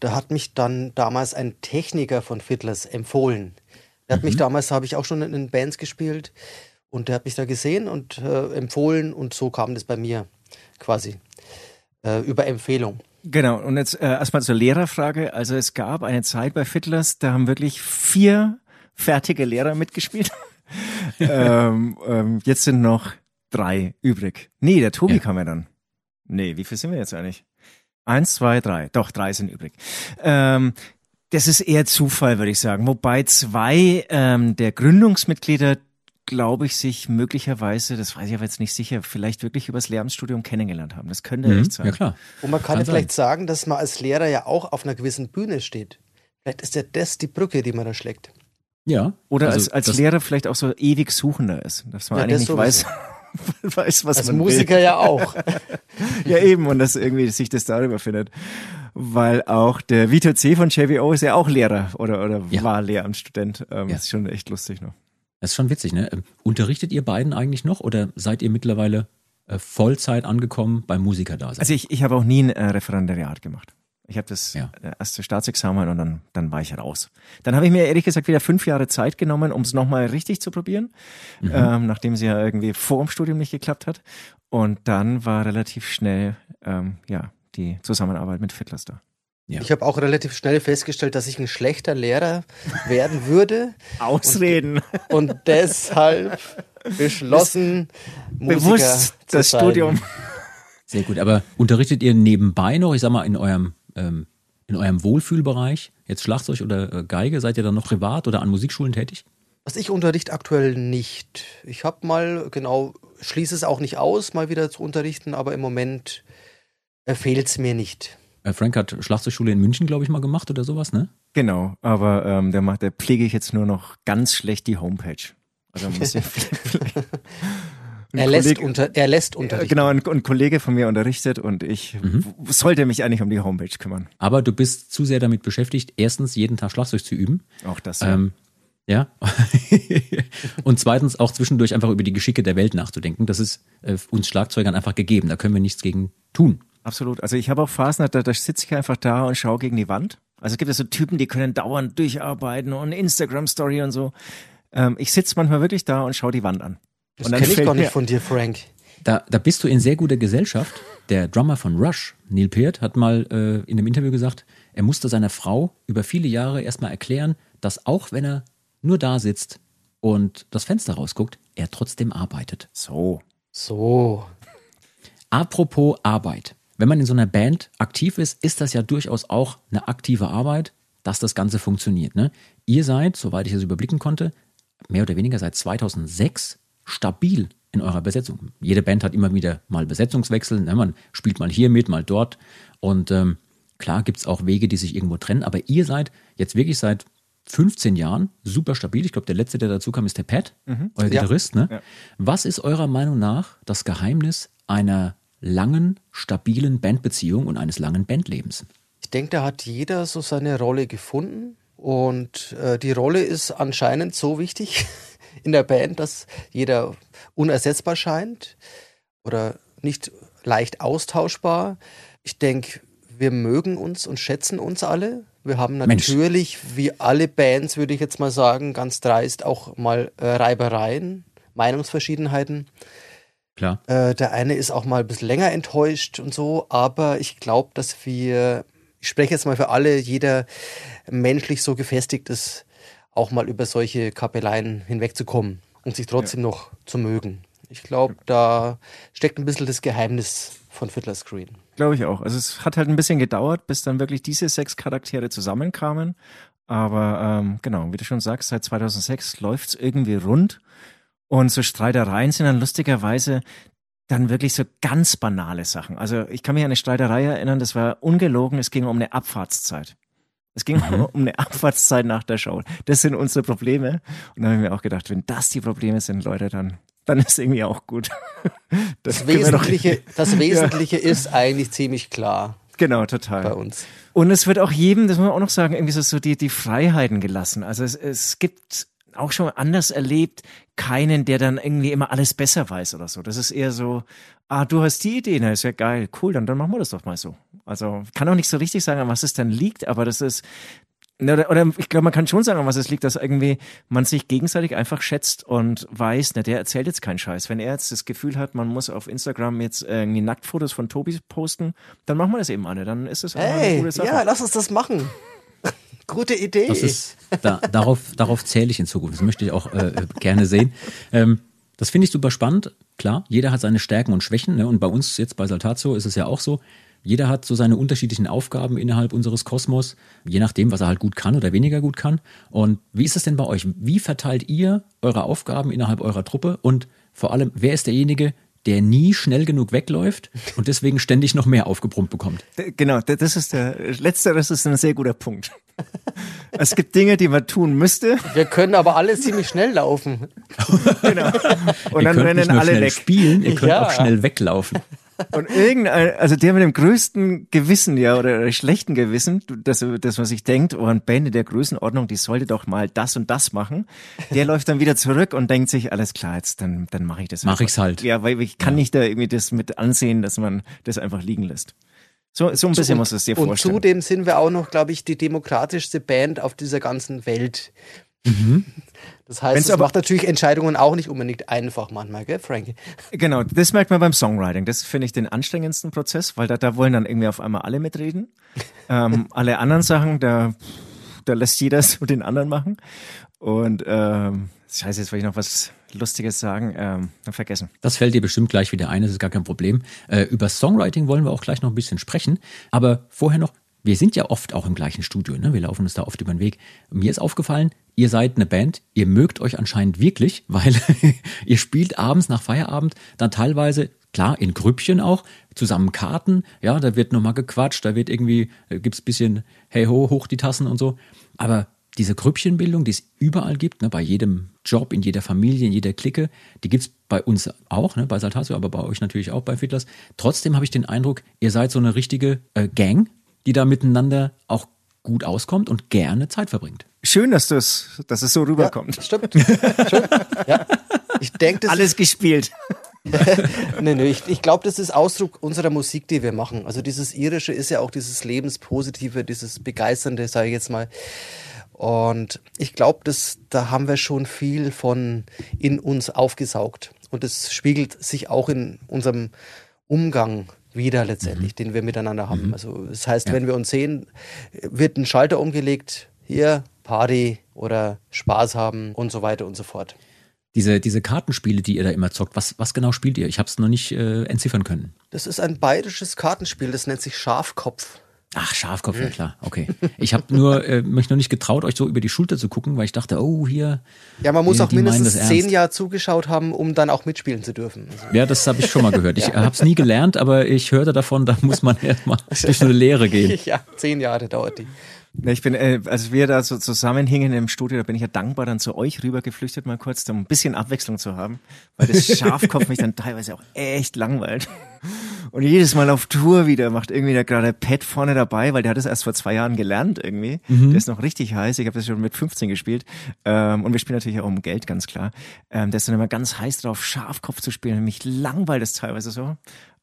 da hat mich dann damals ein Techniker von Fiddlers empfohlen. Der hat mhm. mich damals, habe ich auch schon in Bands gespielt und der hat mich da gesehen und äh, empfohlen und so kam das bei mir quasi äh, über Empfehlung. Genau, und jetzt äh, erstmal zur Lehrerfrage. Also es gab eine Zeit bei Fiddlers, da haben wirklich vier fertige Lehrer mitgespielt. ähm, ähm, jetzt sind noch drei übrig. Nee, der Tobi ja. kam ja dann. Nee, wie viel sind wir jetzt eigentlich? Eins, zwei, drei. Doch, drei sind übrig. Ähm, das ist eher Zufall, würde ich sagen. Wobei zwei ähm, der Gründungsmitglieder, glaube ich, sich möglicherweise, das weiß ich aber jetzt nicht sicher, vielleicht wirklich übers Lehramtsstudium kennengelernt haben. Das könnte mhm, echt sein. Ja, klar. Und man kann, kann ja vielleicht sagen, dass man als Lehrer ja auch auf einer gewissen Bühne steht. Vielleicht ist ja das die Brücke, die man da schlägt. Ja. Oder also als, als Lehrer vielleicht auch so ewig Suchender ist, dass man ja, eigentlich nicht weiß, weiß, was Als man Musiker will. ja auch. ja, eben, und dass irgendwie sich das darüber findet. Weil auch der Vito C. von JVO ist ja auch Lehrer oder, oder ja. war Lehramtsstudent. Ähm, ja. Das ist schon echt lustig noch. Das ist schon witzig, ne? Unterrichtet ihr beiden eigentlich noch oder seid ihr mittlerweile äh, Vollzeit angekommen beim Musikerdasein? Also ich, ich habe auch nie ein äh, Referendariat gemacht. Ich habe das ja. Äh, erste Staatsexamen und dann, dann war ich raus. Dann habe ich mir ehrlich gesagt wieder fünf Jahre Zeit genommen, um es nochmal richtig zu probieren, mhm. ähm, nachdem es ja irgendwie vor dem Studium nicht geklappt hat. Und dann war relativ schnell ähm, ja die Zusammenarbeit mit Fiddlers da. Ja. Ich habe auch relativ schnell festgestellt, dass ich ein schlechter Lehrer werden würde. Ausreden. Und, und deshalb beschlossen, bewusst das sein. Studium. Sehr gut. Aber unterrichtet ihr nebenbei noch, ich sag mal, in eurem ähm, in eurem Wohlfühlbereich, jetzt Schlagzeug oder äh, Geige, seid ihr dann noch privat oder an Musikschulen tätig? Was ich unterrichte aktuell nicht. Ich habe mal, genau, schließe es auch nicht aus, mal wieder zu unterrichten, aber im Moment äh, fehlt es mir nicht. Äh, Frank hat Schlagzeugschule in München, glaube ich, mal gemacht oder sowas, ne? Genau, aber ähm, der macht, der pflege ich jetzt nur noch ganz schlecht die Homepage. Also muss ich er, lässt Kollege, unter, er lässt unterrichten. Genau, ein, ein, Kollege von mir unterrichtet und ich mhm. sollte mich eigentlich um die Homepage kümmern. Aber du bist zu sehr damit beschäftigt, erstens jeden Tag Schlagzeug zu üben. Auch das. Ja. Ähm, ja. und zweitens auch zwischendurch einfach über die Geschicke der Welt nachzudenken. Das ist äh, uns Schlagzeugern einfach gegeben. Da können wir nichts gegen tun. Absolut. Also ich habe auch Phasen, da, da sitze ich einfach da und schaue gegen die Wand. Also es gibt ja so Typen, die können dauernd durcharbeiten und Instagram-Story und so. Ähm, ich sitze manchmal wirklich da und schaue die Wand an. Das kenne ich gar nicht von dir, Frank. Da, da bist du in sehr guter Gesellschaft. Der Drummer von Rush, Neil Peart, hat mal äh, in einem Interview gesagt, er musste seiner Frau über viele Jahre erstmal erklären, dass auch wenn er nur da sitzt und das Fenster rausguckt, er trotzdem arbeitet. So. So. Apropos Arbeit. Wenn man in so einer Band aktiv ist, ist das ja durchaus auch eine aktive Arbeit, dass das Ganze funktioniert. Ne? Ihr seid, soweit ich es überblicken konnte, mehr oder weniger seit 2006 stabil in eurer Besetzung. Jede Band hat immer wieder mal Besetzungswechsel. Ne? Man spielt mal hier mit, mal dort. Und ähm, klar gibt es auch Wege, die sich irgendwo trennen. Aber ihr seid jetzt wirklich seit 15 Jahren super stabil. Ich glaube, der letzte, der dazu kam, ist der Pat, mhm. euer ja. Gitarrist. Ne? Ja. Was ist eurer Meinung nach das Geheimnis einer langen, stabilen Bandbeziehung und eines langen Bandlebens? Ich denke, da hat jeder so seine Rolle gefunden. Und äh, die Rolle ist anscheinend so wichtig in der Band, dass jeder unersetzbar scheint oder nicht leicht austauschbar. Ich denke, wir mögen uns und schätzen uns alle. Wir haben natürlich, Mensch. wie alle Bands, würde ich jetzt mal sagen, ganz dreist auch mal äh, Reibereien, Meinungsverschiedenheiten. Klar. Äh, der eine ist auch mal ein bisschen länger enttäuscht und so, aber ich glaube, dass wir, ich spreche jetzt mal für alle, jeder menschlich so gefestigt ist, auch mal über solche Kapelleien hinwegzukommen und sich trotzdem ja. noch zu mögen. Ich glaube, da steckt ein bisschen das Geheimnis von Fiddler Screen. Glaube ich auch. Also es hat halt ein bisschen gedauert, bis dann wirklich diese sechs Charaktere zusammenkamen. Aber ähm, genau, wie du schon sagst, seit 2006 läuft es irgendwie rund. Und so Streitereien sind dann lustigerweise dann wirklich so ganz banale Sachen. Also ich kann mich an eine Streiterei erinnern, das war ungelogen, es ging um eine Abfahrtszeit. Es ging mhm. um eine Abfahrtszeit nach der Show. Das sind unsere Probleme. Und da habe ich mir auch gedacht, wenn das die Probleme sind, Leute, dann, dann ist irgendwie auch gut. Das, das Wesentliche, das Wesentliche ja. ist eigentlich ziemlich klar. Genau, total. Bei uns. Und es wird auch jedem, das muss man auch noch sagen, irgendwie so, so die, die Freiheiten gelassen. Also es, es gibt auch schon anders erlebt, keinen, der dann irgendwie immer alles besser weiß oder so. Das ist eher so, ah, du hast die Idee, na, ist ja geil, cool, dann, dann machen wir das doch mal so. Also kann auch nicht so richtig sagen, an was es dann liegt, aber das ist, oder, oder ich glaube, man kann schon sagen, an was es liegt, dass irgendwie man sich gegenseitig einfach schätzt und weiß, na, der erzählt jetzt keinen Scheiß. Wenn er jetzt das Gefühl hat, man muss auf Instagram jetzt irgendwie Nacktfotos von Tobi posten, dann machen wir das eben alle. Dann ist es hey, eine gute Sache. Ja, lass uns das machen. Gute Idee. Das ist, da, darauf, darauf zähle ich in Zukunft. Das möchte ich auch äh, gerne sehen. Ähm, das finde ich super spannend. Klar, jeder hat seine Stärken und Schwächen. Ne? Und bei uns jetzt bei Saltatio ist es ja auch so. Jeder hat so seine unterschiedlichen Aufgaben innerhalb unseres Kosmos, je nachdem, was er halt gut kann oder weniger gut kann. Und wie ist es denn bei euch? Wie verteilt ihr eure Aufgaben innerhalb eurer Truppe? Und vor allem, wer ist derjenige, der nie schnell genug wegläuft und deswegen ständig noch mehr aufgebrummt bekommt. Genau, das ist der letzte, das ist ein sehr guter Punkt. Es gibt Dinge, die man tun müsste. Wir können aber alle ziemlich schnell laufen. genau. Und ihr dann rennen alle weg. Spielen, ihr könnt ja. auch schnell weglaufen. Und irgendein, also der mit dem größten Gewissen, ja, oder schlechten Gewissen, das, das was ich denkt, oh, ein Band in der Größenordnung, die sollte doch mal das und das machen, der läuft dann wieder zurück und denkt sich, alles klar, jetzt dann, dann mache ich das. Mach ich's halt. Ja, weil ich kann ja. nicht da irgendwie das mit ansehen, dass man das einfach liegen lässt. So, so ein bisschen und, muss es dir vorstellen. Und zudem sind wir auch noch, glaube ich, die demokratischste Band auf dieser ganzen Welt. Mhm. Das heißt, es macht natürlich Entscheidungen auch nicht unbedingt einfach manchmal, gell, Frankie? Genau, das merkt man beim Songwriting. Das finde ich den anstrengendsten Prozess, weil da, da wollen dann irgendwie auf einmal alle mitreden. ähm, alle anderen Sachen, da, da lässt jeder so den anderen machen. Und ähm, Scheiße, jetzt wollte ich noch was Lustiges sagen, ähm, vergessen. Das fällt dir bestimmt gleich wieder ein, das ist gar kein Problem. Äh, über Songwriting wollen wir auch gleich noch ein bisschen sprechen. Aber vorher noch, wir sind ja oft auch im gleichen Studio, ne? wir laufen uns da oft über den Weg. Mir ist aufgefallen, ihr seid eine Band, ihr mögt euch anscheinend wirklich, weil ihr spielt abends nach Feierabend dann teilweise, klar, in Grüppchen auch, zusammen Karten, ja, da wird nochmal gequatscht, da wird irgendwie, da gibt's bisschen, hey ho, hoch die Tassen und so. Aber diese Grüppchenbildung, die es überall gibt, ne, bei jedem Job, in jeder Familie, in jeder Clique, die gibt's bei uns auch, ne, bei Saltatio, aber bei euch natürlich auch bei Fiddlers. Trotzdem habe ich den Eindruck, ihr seid so eine richtige äh, Gang, die da miteinander auch gut auskommt und gerne Zeit verbringt. Schön, dass, das, dass es so rüberkommt. Ja, stimmt. stimmt. Ja. Ich denke, Alles gespielt. nee, nee, ich, ich glaube, das ist Ausdruck unserer Musik, die wir machen. Also dieses Irische ist ja auch dieses Lebenspositive, dieses Begeisternde, sage ich jetzt mal. Und ich glaube, da haben wir schon viel von in uns aufgesaugt. Und das spiegelt sich auch in unserem Umgang wieder letztendlich, mhm. den wir miteinander haben. Mhm. Also das heißt, ja. wenn wir uns sehen, wird ein Schalter umgelegt, hier Party oder Spaß haben und so weiter und so fort. Diese, diese Kartenspiele, die ihr da immer zockt, was, was genau spielt ihr? Ich habe es noch nicht äh, entziffern können. Das ist ein bayerisches Kartenspiel, das nennt sich Schafkopf. Ach, Schafkopf, ja klar, okay. Ich habe nur äh, mich noch nicht getraut, euch so über die Schulter zu gucken, weil ich dachte, oh, hier. Ja, man muss die, auch mindestens zehn Jahre zugeschaut haben, um dann auch mitspielen zu dürfen. Also. Ja, das habe ich schon mal gehört. Ich ja. habe es nie gelernt, aber ich hörte davon, da muss man erstmal durch so eine Lehre gehen. Ja, zehn Jahre dauert die. Ich bin, äh, als wir da so zusammenhingen im Studio, da bin ich ja dankbar dann zu euch rüber geflüchtet mal kurz, um ein bisschen Abwechslung zu haben, weil das Schafkopf mich dann teilweise auch echt langweilt. Und jedes Mal auf Tour wieder macht irgendwie da gerade Pat vorne dabei, weil der hat es erst vor zwei Jahren gelernt irgendwie. Mhm. Der ist noch richtig heiß. Ich habe das schon mit 15 gespielt. Ähm, und wir spielen natürlich auch um Geld, ganz klar. Ähm, der ist dann immer ganz heiß drauf, Schafkopf zu spielen. Mich langweilt es teilweise so.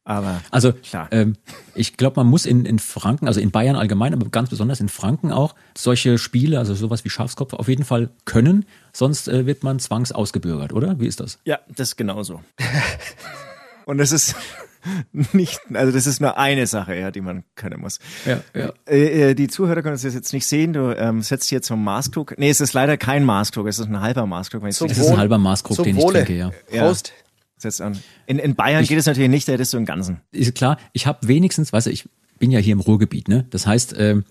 Aber also klar. Ähm, ich glaube, man muss in, in Franken, also in Bayern allgemein, aber ganz besonders in Franken auch, solche Spiele, also sowas wie Schafskopf, auf jeden Fall können. Sonst äh, wird man zwangsausgebürgert, oder? Wie ist das? Ja, das ist genauso. Und das ist nicht, also das ist nur eine Sache, ja, die man können muss. Ja, ja. Äh, äh die Zuhörer können das jetzt nicht sehen. Du ähm, setzt hier zum Maßkrug. Nee, es ist leider kein Maßkrug, es ist ein halber Maßkrug. es ist ein halber Maßkrug, den Wohle. ich trinke, ja. Prost. Ja. Setzt an. In, in Bayern ich, geht es natürlich nicht, da hättest du im Ganzen. Ist klar, ich habe wenigstens, weißt du, ich bin ja hier im Ruhrgebiet, ne? Das heißt, ähm,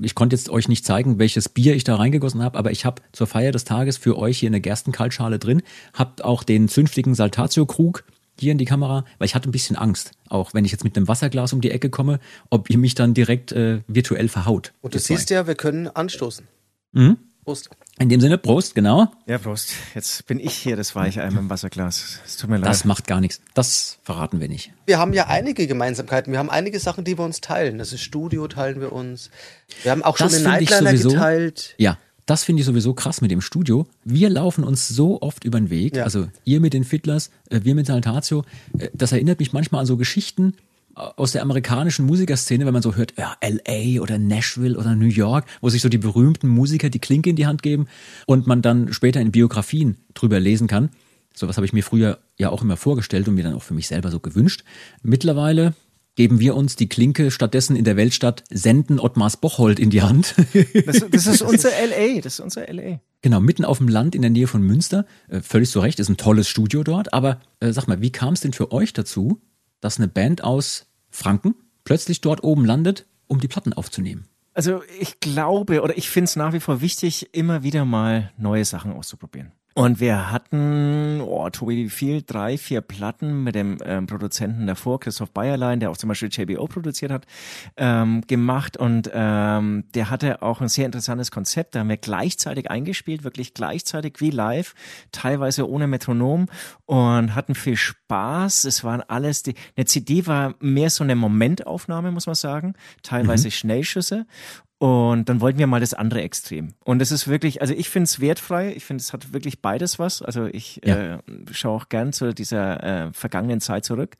ich konnte jetzt euch nicht zeigen, welches Bier ich da reingegossen habe, aber ich habe zur Feier des Tages für euch hier eine Gerstenkaltschale drin, habt auch den zünftigen Saltatio-Krug hier in die Kamera, weil ich hatte ein bisschen Angst, auch wenn ich jetzt mit einem Wasserglas um die Ecke komme, ob ihr mich dann direkt äh, virtuell verhaut. Und du siehst ja, wir können anstoßen. Mhm. Prost. In dem Sinne, Prost, genau. Ja, Prost. Jetzt bin ich hier das Weiche im Wasserglas. Es tut mir leid. Das macht gar nichts. Das verraten wir nicht. Wir haben ja einige Gemeinsamkeiten. Wir haben einige Sachen, die wir uns teilen. Das ist Studio, teilen wir uns. Wir haben auch das schon eine Nightliner geteilt. Ja, das finde ich sowieso krass mit dem Studio. Wir laufen uns so oft über den Weg. Ja. Also ihr mit den Fiddlers, äh, wir mit Saltatio. Äh, das erinnert mich manchmal an so Geschichten, aus der amerikanischen Musikerszene, wenn man so hört, ja, LA oder Nashville oder New York, wo sich so die berühmten Musiker die Klinke in die Hand geben und man dann später in Biografien drüber lesen kann. Sowas habe ich mir früher ja auch immer vorgestellt und mir dann auch für mich selber so gewünscht. Mittlerweile geben wir uns die Klinke stattdessen in der Weltstadt Senden Ottmars Bocholt in die Hand. Das, das ist unser LA, das ist unser LA. Genau, mitten auf dem Land in der Nähe von Münster. Äh, völlig zu Recht, ist ein tolles Studio dort. Aber äh, sag mal, wie kam es denn für euch dazu, dass eine Band aus Franken plötzlich dort oben landet, um die Platten aufzunehmen. Also ich glaube oder ich finde es nach wie vor wichtig, immer wieder mal neue Sachen auszuprobieren. Und wir hatten, oh, Tobi, wie viel? Drei, vier Platten mit dem ähm, Produzenten davor, Christoph Bayerlein, der auch zum Beispiel JBO produziert hat, ähm, gemacht. Und ähm, der hatte auch ein sehr interessantes Konzept. Da haben wir gleichzeitig eingespielt, wirklich gleichzeitig wie live, teilweise ohne Metronom und hatten viel Spaß. Es waren alles, die, eine CD war mehr so eine Momentaufnahme, muss man sagen, teilweise mhm. Schnellschüsse. Und dann wollten wir mal das andere Extrem. Und es ist wirklich, also ich finde es wertfrei. Ich finde, es hat wirklich beides was. Also ich ja. äh, schaue auch gern zu dieser äh, vergangenen Zeit zurück.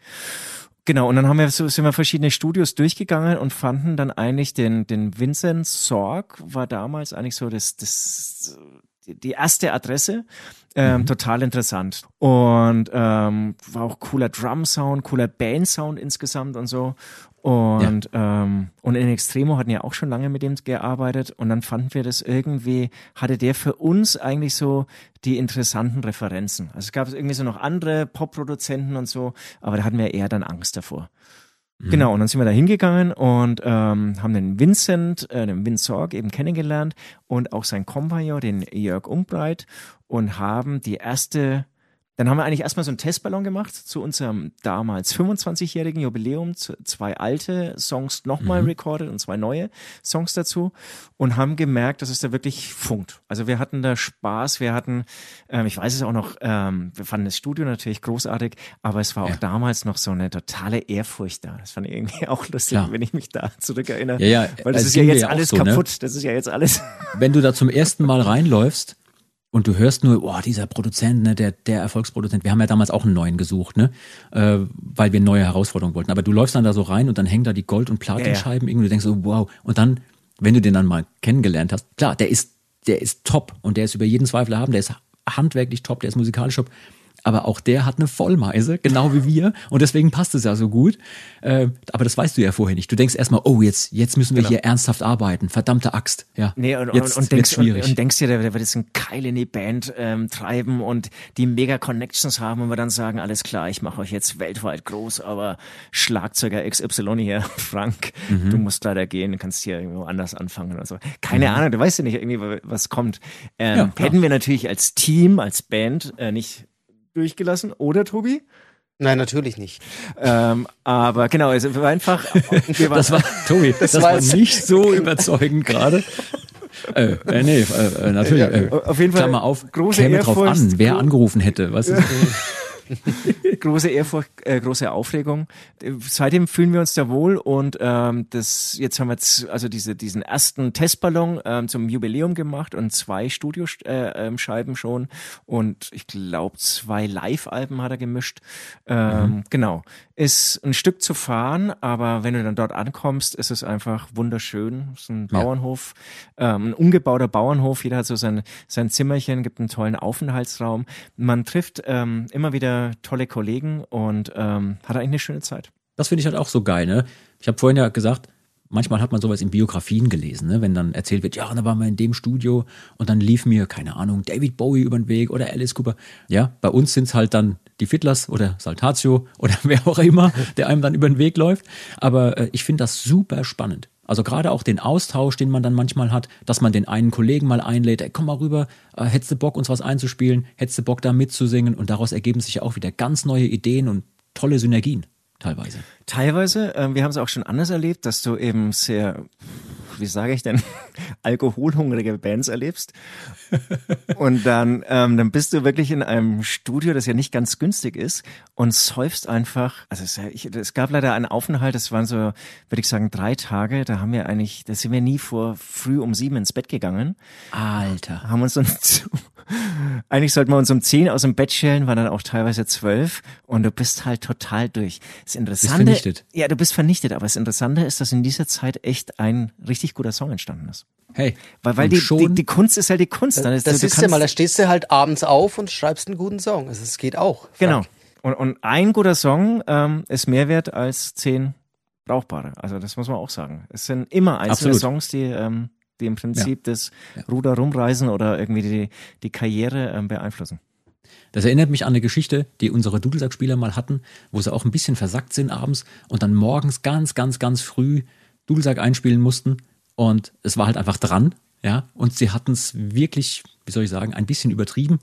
Genau, und dann haben wir so, sind wir verschiedene Studios durchgegangen und fanden dann eigentlich den, den Vincent Sorg war damals eigentlich so das, das, die erste Adresse. Ähm, mhm. Total interessant. Und ähm, war auch cooler Drum-Sound, cooler Band-Sound insgesamt und so. Und, ja. ähm, und in Extremo hatten ja auch schon lange mit dem gearbeitet und dann fanden wir das irgendwie, hatte der für uns eigentlich so die interessanten Referenzen. Also es gab irgendwie so noch andere Pop-Produzenten und so, aber da hatten wir eher dann Angst davor. Mhm. Genau, und dann sind wir da hingegangen und ähm, haben den Vincent, äh, den Vince Sorg eben kennengelernt und auch sein Kompagnon, den Jörg Umbreit und haben die erste dann haben wir eigentlich erstmal so einen Testballon gemacht zu unserem damals 25-jährigen Jubiläum, zwei alte Songs nochmal mhm. recorded und zwei neue Songs dazu und haben gemerkt, dass es da wirklich funkt. Also wir hatten da Spaß, wir hatten, ähm, ich weiß es auch noch, ähm, wir fanden das Studio natürlich großartig, aber es war auch ja. damals noch so eine totale Ehrfurcht da. Das fand ich irgendwie auch lustig, Klar. wenn ich mich da zurückerinnere. Ja, ja, Weil das, das ist ja jetzt alles so, ne? kaputt, ne? das ist ja jetzt alles. Wenn du da zum ersten Mal reinläufst, und du hörst nur, oh, dieser Produzent, ne, der, der Erfolgsproduzent, wir haben ja damals auch einen neuen gesucht, ne? Äh, weil wir neue Herausforderungen wollten. Aber du läufst dann da so rein und dann hängen da die Gold- und Platinscheiben ja, ja. irgendwie, du denkst so, wow. Und dann, wenn du den dann mal kennengelernt hast, klar, der ist, der ist top und der ist über jeden Zweifel erhaben, der ist handwerklich top, der ist musikalisch top. Aber auch der hat eine Vollmeise, genau wie wir. Und deswegen passt es ja so gut. Äh, aber das weißt du ja vorher nicht. Du denkst erstmal, oh, jetzt, jetzt müssen wir genau. hier ernsthaft arbeiten. Verdammte Axt. Ja, nee, und, jetzt und, und denkst, schwierig. Und, und, denkst dir, der, der wird jetzt einen Keil in die Band ähm, treiben und die mega Connections haben und wir dann sagen, alles klar, ich mache euch jetzt weltweit groß, aber Schlagzeuger XY hier, Frank, mhm. du musst leider gehen, du kannst hier irgendwo anders anfangen oder so. Keine mhm. Ahnung, du weißt ja nicht irgendwie, was kommt. Ähm, ja, hätten wir natürlich als Team, als Band äh, nicht durchgelassen, oder Tobi? Nein, natürlich nicht. Ähm, aber genau, es war einfach. Wir das war, Tobi, das, das war, nicht so überzeugend gerade. Äh, äh, nee, äh, äh natürlich. Äh, auf jeden Fall. Klammer auf, große käme drauf an, wer angerufen hätte. Was ist, große Ehrfurcht, äh, große Aufregung. Seitdem fühlen wir uns da wohl und ähm, das jetzt haben wir jetzt also diese diesen ersten Testballon ähm, zum Jubiläum gemacht und zwei Studioscheiben äh, ähm, schon und ich glaube zwei Live-Alben hat er gemischt. Ähm, mhm. Genau, ist ein Stück zu fahren, aber wenn du dann dort ankommst, ist es einfach wunderschön. Es ist ein Bauernhof, ja. ähm, ein umgebauter Bauernhof. Jeder hat so sein sein Zimmerchen, gibt einen tollen Aufenthaltsraum. Man trifft ähm, immer wieder tolle Kollegen und ähm, hatte eigentlich eine schöne Zeit. Das finde ich halt auch so geil, ne? Ich habe vorhin ja gesagt, manchmal hat man sowas in Biografien gelesen, ne? wenn dann erzählt wird, ja, da waren wir in dem Studio und dann lief mir, keine Ahnung, David Bowie über den Weg oder Alice Cooper. Ja, bei uns sind es halt dann die Fiddlers oder Saltatio oder wer auch immer, der einem dann über den Weg läuft. Aber äh, ich finde das super spannend. Also gerade auch den Austausch, den man dann manchmal hat, dass man den einen Kollegen mal einlädt, ey, komm mal rüber, äh, hättest du Bock, uns was einzuspielen, hättest du Bock, da mitzusingen? Und daraus ergeben sich ja auch wieder ganz neue Ideen und tolle Synergien teilweise. Teilweise, äh, wir haben es auch schon anders erlebt, dass du eben sehr wie sage ich denn, alkoholhungrige Bands erlebst. und dann, ähm, dann bist du wirklich in einem Studio, das ja nicht ganz günstig ist und säufst einfach. Also es, ich, es gab leider einen Aufenthalt, das waren so, würde ich sagen, drei Tage. Da haben wir eigentlich, da sind wir nie vor früh um sieben ins Bett gegangen. Alter. Haben uns dann zu, eigentlich sollten wir uns um zehn aus dem Bett stellen, waren dann auch teilweise zwölf und du bist halt total durch. Das Interessante, bist vernichtet. Ja, du bist vernichtet, aber das Interessante ist, dass in dieser Zeit echt ein richtig guter Song entstanden ist. Hey, weil, weil die, die, die, Kunst ist halt die Kunst. Das, das ist ja mal, da stehst du halt abends auf und schreibst einen guten Song. Also es geht auch. Frank. Genau. Und, und ein guter Song ähm, ist mehr wert als zehn brauchbare. Also das muss man auch sagen. Es sind immer einzelne Absolut. Songs, die ähm, die im Prinzip ja. das Ruder rumreisen oder irgendwie die, die Karriere ähm, beeinflussen. Das erinnert mich an eine Geschichte, die unsere Dudelsackspieler mal hatten, wo sie auch ein bisschen versackt sind abends und dann morgens ganz, ganz, ganz früh Dudelsack einspielen mussten und es war halt einfach dran, ja, und sie hatten es wirklich, wie soll ich sagen, ein bisschen übertrieben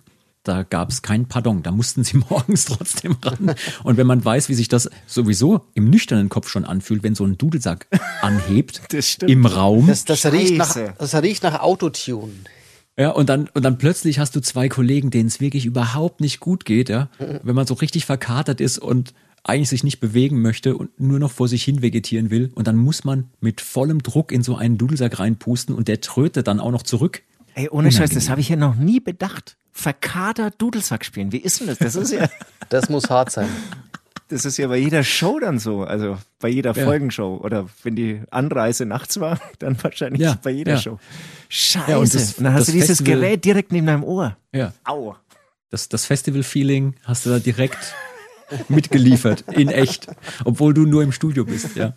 da gab es kein Pardon. Da mussten sie morgens trotzdem ran. Und wenn man weiß, wie sich das sowieso im nüchternen Kopf schon anfühlt, wenn so ein Dudelsack anhebt im Raum. Das, das, riecht nach, das riecht nach Autotune. Ja, und dann, und dann plötzlich hast du zwei Kollegen, denen es wirklich überhaupt nicht gut geht, ja. Wenn man so richtig verkatert ist und eigentlich sich nicht bewegen möchte und nur noch vor sich hin vegetieren will. Und dann muss man mit vollem Druck in so einen Dudelsack reinpusten und der trötet dann auch noch zurück. Ey, ohne Scheiß, das habe ich ja noch nie bedacht. Verkater Dudelsack spielen. Wie ist denn das? Das ist ja. Das muss hart sein. Das ist ja bei jeder Show dann so, also bei jeder ja. Folgenshow. Oder wenn die Anreise nachts war, dann wahrscheinlich ja, bei jeder ja. Show. Scheiße. und, das, und, dann hast du dieses Festival, Gerät direkt neben deinem Ohr. Ja. Au. Das, das Festival-Feeling hast du da direkt mitgeliefert, in echt. Obwohl du nur im Studio bist, ja.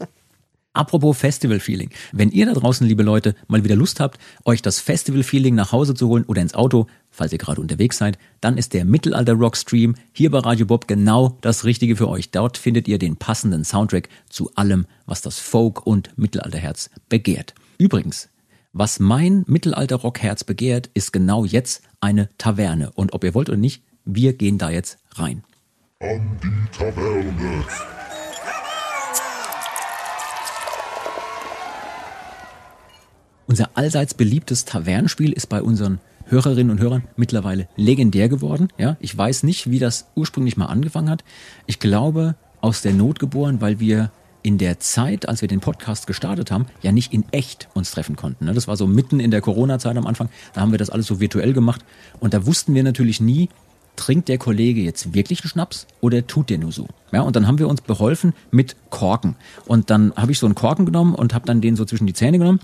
Apropos Festival-Feeling. Wenn ihr da draußen, liebe Leute, mal wieder Lust habt, euch das Festival-Feeling nach Hause zu holen oder ins Auto, falls ihr gerade unterwegs seid, dann ist der Mittelalter-Rock-Stream hier bei Radio Bob genau das Richtige für euch. Dort findet ihr den passenden Soundtrack zu allem, was das Folk- und Mittelalterherz begehrt. Übrigens, was mein Mittelalter-Rock-Herz begehrt, ist genau jetzt eine Taverne. Und ob ihr wollt oder nicht, wir gehen da jetzt rein. An die Taverne. Unser allseits beliebtes Tavernenspiel ist bei unseren Hörerinnen und Hörern mittlerweile legendär geworden. Ja, ich weiß nicht, wie das ursprünglich mal angefangen hat. Ich glaube, aus der Not geboren, weil wir in der Zeit, als wir den Podcast gestartet haben, ja nicht in echt uns treffen konnten. Ne? Das war so mitten in der Corona-Zeit am Anfang. Da haben wir das alles so virtuell gemacht. Und da wussten wir natürlich nie, trinkt der Kollege jetzt wirklich einen Schnaps oder tut der nur so? Ja, und dann haben wir uns beholfen mit Korken. Und dann habe ich so einen Korken genommen und habe dann den so zwischen die Zähne genommen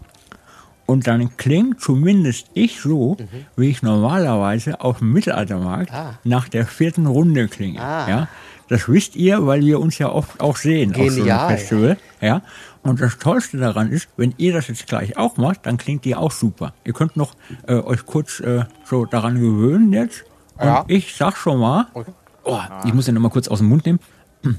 Und dann klingt zumindest ich so, wie ich normalerweise auf dem Mittelaltermarkt Ah. nach der vierten Runde klinge. Ah. Ja? Das wisst ihr, weil wir uns ja oft auch sehen auf so einem Genial. Festival. Ja? Und das Tollste daran ist, wenn ihr das jetzt gleich auch macht, dann klingt ihr auch super. Ihr könnt noch äh, euch kurz äh, so daran gewöhnen jetzt. Und Ja. ich sag schon mal, Oh, ich muss den nochmal kurz aus dem Mund nehmen.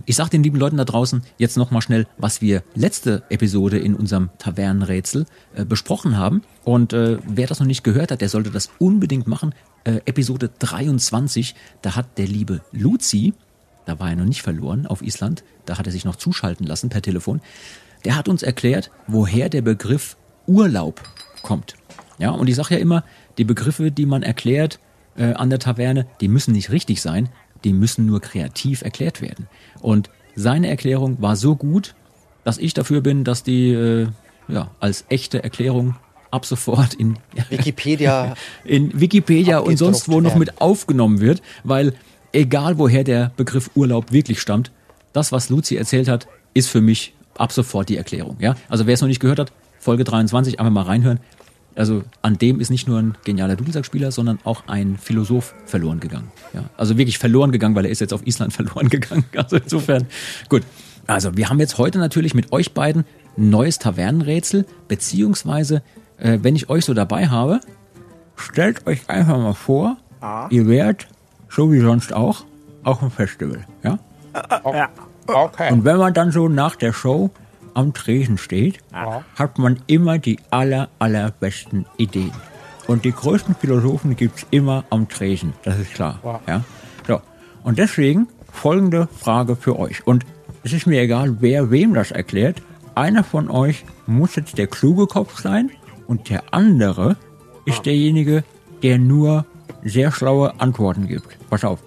Ich sag den lieben Leuten da draußen jetzt nochmal schnell, was wir letzte Episode in unserem Tavernenrätsel äh, besprochen haben. Und äh, wer das noch nicht gehört hat, der sollte das unbedingt machen. Äh, Episode 23, da hat der liebe Luzi, da war er noch nicht verloren auf Island, da hat er sich noch zuschalten lassen per Telefon, der hat uns erklärt, woher der Begriff Urlaub kommt. Ja, und ich sage ja immer, die Begriffe, die man erklärt äh, an der Taverne, die müssen nicht richtig sein, die müssen nur kreativ erklärt werden. Und seine Erklärung war so gut, dass ich dafür bin, dass die äh, ja, als echte Erklärung ab sofort in, Wikipedia. in Wikipedia und sonst wo noch mit aufgenommen wird, weil egal woher der Begriff Urlaub wirklich stammt, das, was Luzi erzählt hat, ist für mich ab sofort die Erklärung. Ja? Also wer es noch nicht gehört hat, Folge 23, einfach mal reinhören. Also an dem ist nicht nur ein genialer Dudelsackspieler, sondern auch ein Philosoph verloren gegangen. Ja? Also wirklich verloren gegangen, weil er ist jetzt auf Island verloren gegangen. Also insofern, gut. Also wir haben jetzt heute natürlich mit euch beiden ein neues Tavernenrätsel, beziehungsweise, äh, wenn ich euch so dabei habe, stellt euch einfach mal vor, ihr wärt, so wie sonst auch, auf dem Festival. Ja? Okay. Und wenn man dann so nach der Show am Tresen steht, hat man immer die aller, allerbesten Ideen. Und die größten Philosophen gibt's immer am Tresen, das ist klar. Ja? So. Und deswegen folgende Frage für euch. Und es ist mir egal, wer wem das erklärt. Einer von euch muss jetzt der kluge Kopf sein und der andere ist derjenige, der nur sehr schlaue Antworten gibt. Pass auf.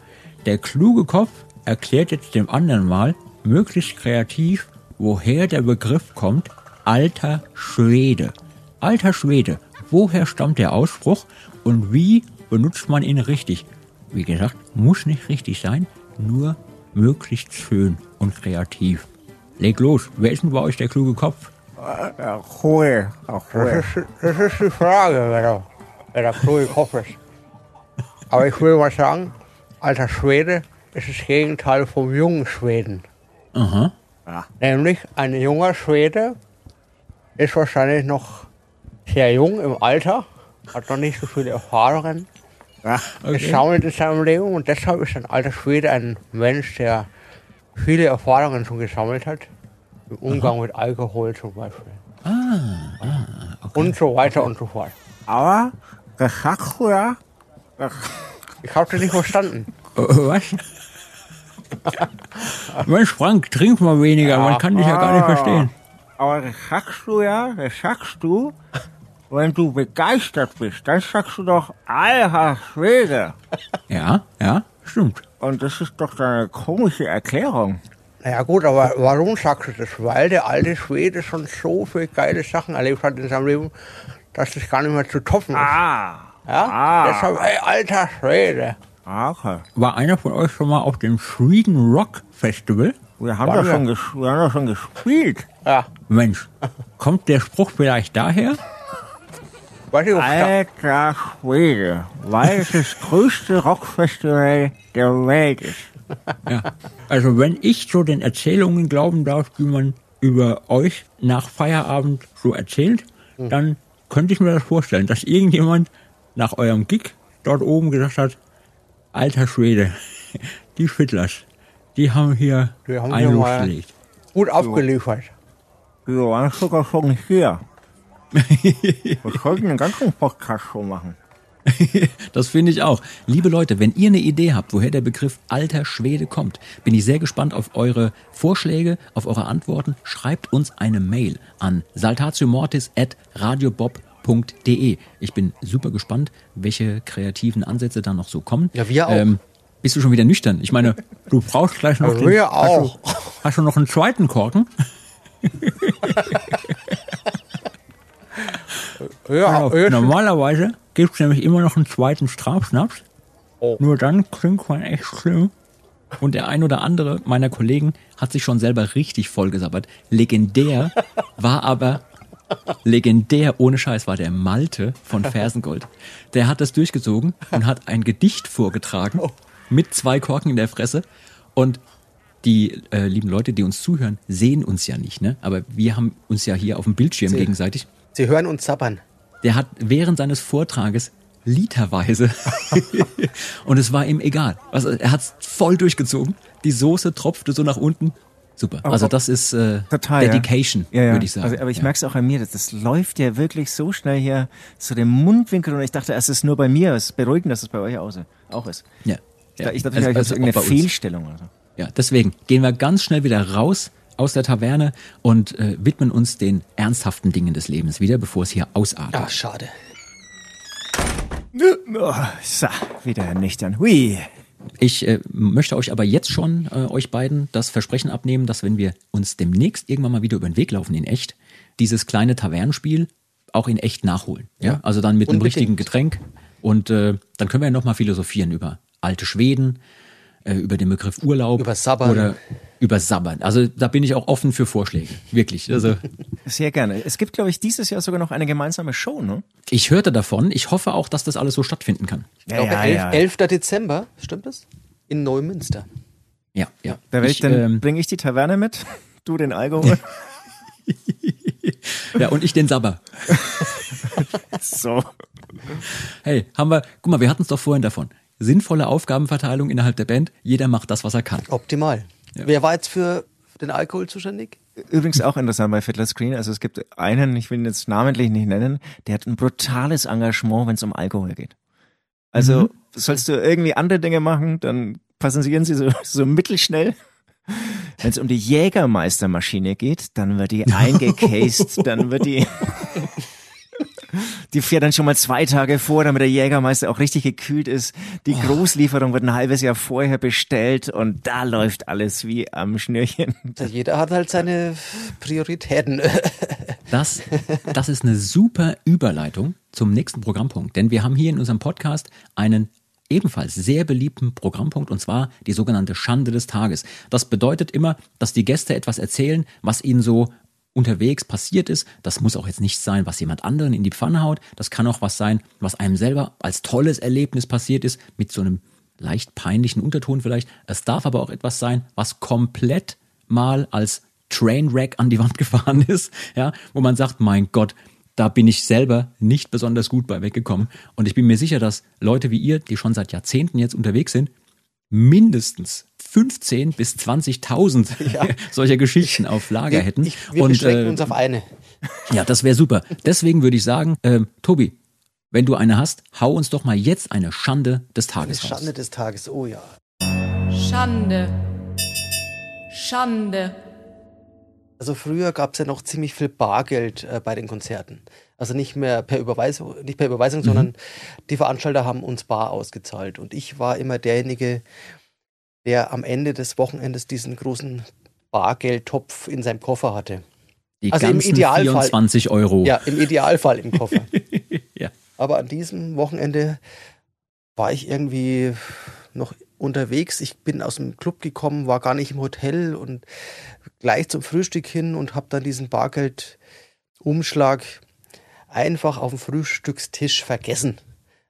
Der kluge Kopf erklärt jetzt dem anderen mal, möglichst kreativ, woher der Begriff kommt, alter Schwede. Alter Schwede. Woher stammt der Ausspruch und wie benutzt man ihn richtig? Wie gesagt, muss nicht richtig sein, nur möglichst schön und kreativ. Leg los, wer ist denn bei euch der kluge Kopf? Ruhe, Ruhe. Das ist, das ist die Frage, wer der, wer der kluge Kopf ist. Aber ich will mal sagen, alter Schwede ist das Gegenteil vom jungen Schweden. Aha. Nämlich ein junger Schwede ist wahrscheinlich noch sehr jung im Alter, hat noch nicht so viele Erfahrungen gesammelt in seinem Leben und deshalb ist ein alter Schwede ein Mensch, der viele Erfahrungen schon gesammelt hat. Im Umgang mit Alkohol zum Beispiel. Und so weiter und so fort. Aber das sagst du ja. Ich habe das nicht verstanden. Was? Mensch, Frank, trink mal weniger, man kann dich ja gar nicht verstehen. Aber das sagst du ja, das sagst du, wenn du begeistert bist. Dann sagst du doch, alter Schwede. Ja, ja, stimmt. Und das ist doch eine komische Erklärung. Naja gut, aber warum sagst du das? Weil der alte Schwede schon so viele geile Sachen erlebt hat in seinem Leben, dass das gar nicht mehr zu toppen ist. Ah. Ja? Ah. Deshalb, ey, alter Schwede. Okay. War einer von euch schon mal auf dem Sweden Rock Festival? Wir haben, doch wir? schon, ges wir haben schon gespielt. Ja, Mensch, kommt der Spruch vielleicht daher? Alter Schwede. Weil es das größte Rockfestival der Welt ist. Ja. Also wenn ich so den Erzählungen glauben darf, die man über euch nach Feierabend so erzählt, dann könnte ich mir das vorstellen, dass irgendjemand nach eurem Gig dort oben gesagt hat, alter Schwede, die Fiddlers, die haben hier Die haben losgelegt. gut abgeliefert. Wir waren sogar schon hier. Wir sollten einen ganzen Podcast schon machen. Das finde ich auch. Liebe Leute, wenn ihr eine Idee habt, woher der Begriff alter Schwede kommt, bin ich sehr gespannt auf eure Vorschläge, auf eure Antworten. Schreibt uns eine Mail an saltatiomortis@radiobob.de. Ich bin super gespannt, welche kreativen Ansätze da noch so kommen. Ja, wir auch. Ähm, bist du schon wieder nüchtern? Ich meine, Du brauchst gleich noch den, wir hast, auch. du, hast du noch einen zweiten Korken? Ja, Auf, normalerweise gibt es nämlich immer noch einen zweiten Strafschnaps. Oh. Nur dann klingt man echt schlimm. Und der ein oder andere meiner Kollegen hat sich schon selber richtig vollgesabbert. Legendär war aber legendär ohne Scheiß war der Malte von Fersengold. Der hat das durchgezogen und hat ein Gedicht vorgetragen mit zwei Korken in der Fresse und die äh, lieben Leute, die uns zuhören, sehen uns ja nicht, ne? Aber wir haben uns ja hier auf dem Bildschirm Sie- gegenseitig. Sie hören uns zappern. Der hat während seines Vortrages literweise und es war ihm egal. Also er hat voll durchgezogen. Die Soße tropfte so nach unten. Super. Also das ist äh, Total. ja. Dedication, ja, ja. würde ich sagen. Also, aber ich ja. merke es auch an mir, das, das läuft ja wirklich so schnell hier zu dem Mundwinkel und ich dachte, es ist nur bei mir. Es ist beruhigend, dass es bei euch auch ist. Auch ist. Ja. Ich ja. dachte, Also- vielleicht also ist irgendeine. Fehlstellung oder so. Ja, deswegen gehen wir ganz schnell wieder raus aus der Taverne und äh, widmen uns den ernsthaften Dingen des Lebens wieder, bevor es hier ausartet. Ah, schade. Oh, so, wieder nüchtern. Hui. Ich äh, möchte euch aber jetzt schon, äh, euch beiden, das Versprechen abnehmen, dass wenn wir uns demnächst irgendwann mal wieder über den Weg laufen in echt, dieses kleine Tavernenspiel auch in echt nachholen. Ja? Also dann mit einem Unbedingt. richtigen Getränk. Und äh, dann können wir ja nochmal philosophieren über alte Schweden, äh, über den Begriff Urlaub. Über Sabbern. Oder über Sabbern. Also da bin ich auch offen für Vorschläge. Wirklich. Also Sehr gerne. Es gibt, glaube ich, dieses Jahr sogar noch eine gemeinsame Show, ne? ich hörte davon. Ich hoffe auch, dass das alles so stattfinden kann. Ich glaube, 11, 11. Dezember, stimmt das? In Neumünster. Ja, ja. Da ich, dann ähm, bringe ich die Taverne mit, du den Alkohol. ja, und ich den Sabber. so. Hey, haben wir, guck mal, wir hatten es doch vorhin davon. Sinnvolle Aufgabenverteilung innerhalb der Band. Jeder macht das, was er kann. Optimal. Wer war jetzt für den Alkohol zuständig? Übrigens auch interessant bei Fiddler Screen. Also es gibt einen, ich will ihn jetzt namentlich nicht nennen, der hat ein brutales Engagement, wenn es um Alkohol geht. Also Mhm. sollst du irgendwie andere Dinge machen, dann passieren sie so, so mittelschnell. Wenn es um die Jägermeistermaschine geht, dann wird die eingecased, dann wird die die fährt dann schon mal zwei Tage vor, damit der Jägermeister auch richtig gekühlt ist. Die Großlieferung wird ein halbes Jahr vorher bestellt und da läuft alles wie am Schnürchen. Jeder hat halt seine Prioritäten. Das, das ist eine super Überleitung zum nächsten Programmpunkt. Denn wir haben hier in unserem Podcast einen ebenfalls sehr beliebten Programmpunkt und zwar die sogenannte Schande des Tages. Das bedeutet immer, dass die Gäste etwas erzählen, was ihnen so unterwegs passiert ist. Das muss auch jetzt nicht sein, was jemand anderen in die Pfanne haut. Das kann auch was sein, was einem selber als tolles Erlebnis passiert ist, mit so einem leicht peinlichen Unterton vielleicht. Es darf aber auch etwas sein, was komplett mal als Trainwreck an die Wand gefahren ist, ja, wo man sagt, mein Gott, da bin ich selber nicht besonders gut bei weggekommen. Und ich bin mir sicher, dass Leute wie ihr, die schon seit Jahrzehnten jetzt unterwegs sind, mindestens 15 bis 20.000 solcher Geschichten auf Lager hätten. Ich, wir Und beschränken äh, uns auf eine. ja, das wäre super. Deswegen würde ich sagen, ähm, Tobi, wenn du eine hast, hau uns doch mal jetzt eine Schande des Eine Tages raus. Schande des Tages, oh ja. Schande. Schande. Also früher gab es ja noch ziemlich viel Bargeld äh, bei den Konzerten. Also nicht mehr per Überweisung, nicht per Überweisung, sondern die Veranstalter haben uns bar ausgezahlt. Und ich war immer derjenige, der am Ende des Wochenendes diesen großen Bargeldtopf in seinem Koffer hatte. Die Also im ganzen Idealfall- 24 Euro. Ja, im Idealfall im Koffer. Ja. Aber an diesem Wochenende war ich irgendwie noch unterwegs. Ich bin aus dem Club gekommen, war gar nicht im Hotel und gleich zum Frühstück hin und habe dann diesen Bargeldumschlag einfach auf dem Frühstückstisch vergessen.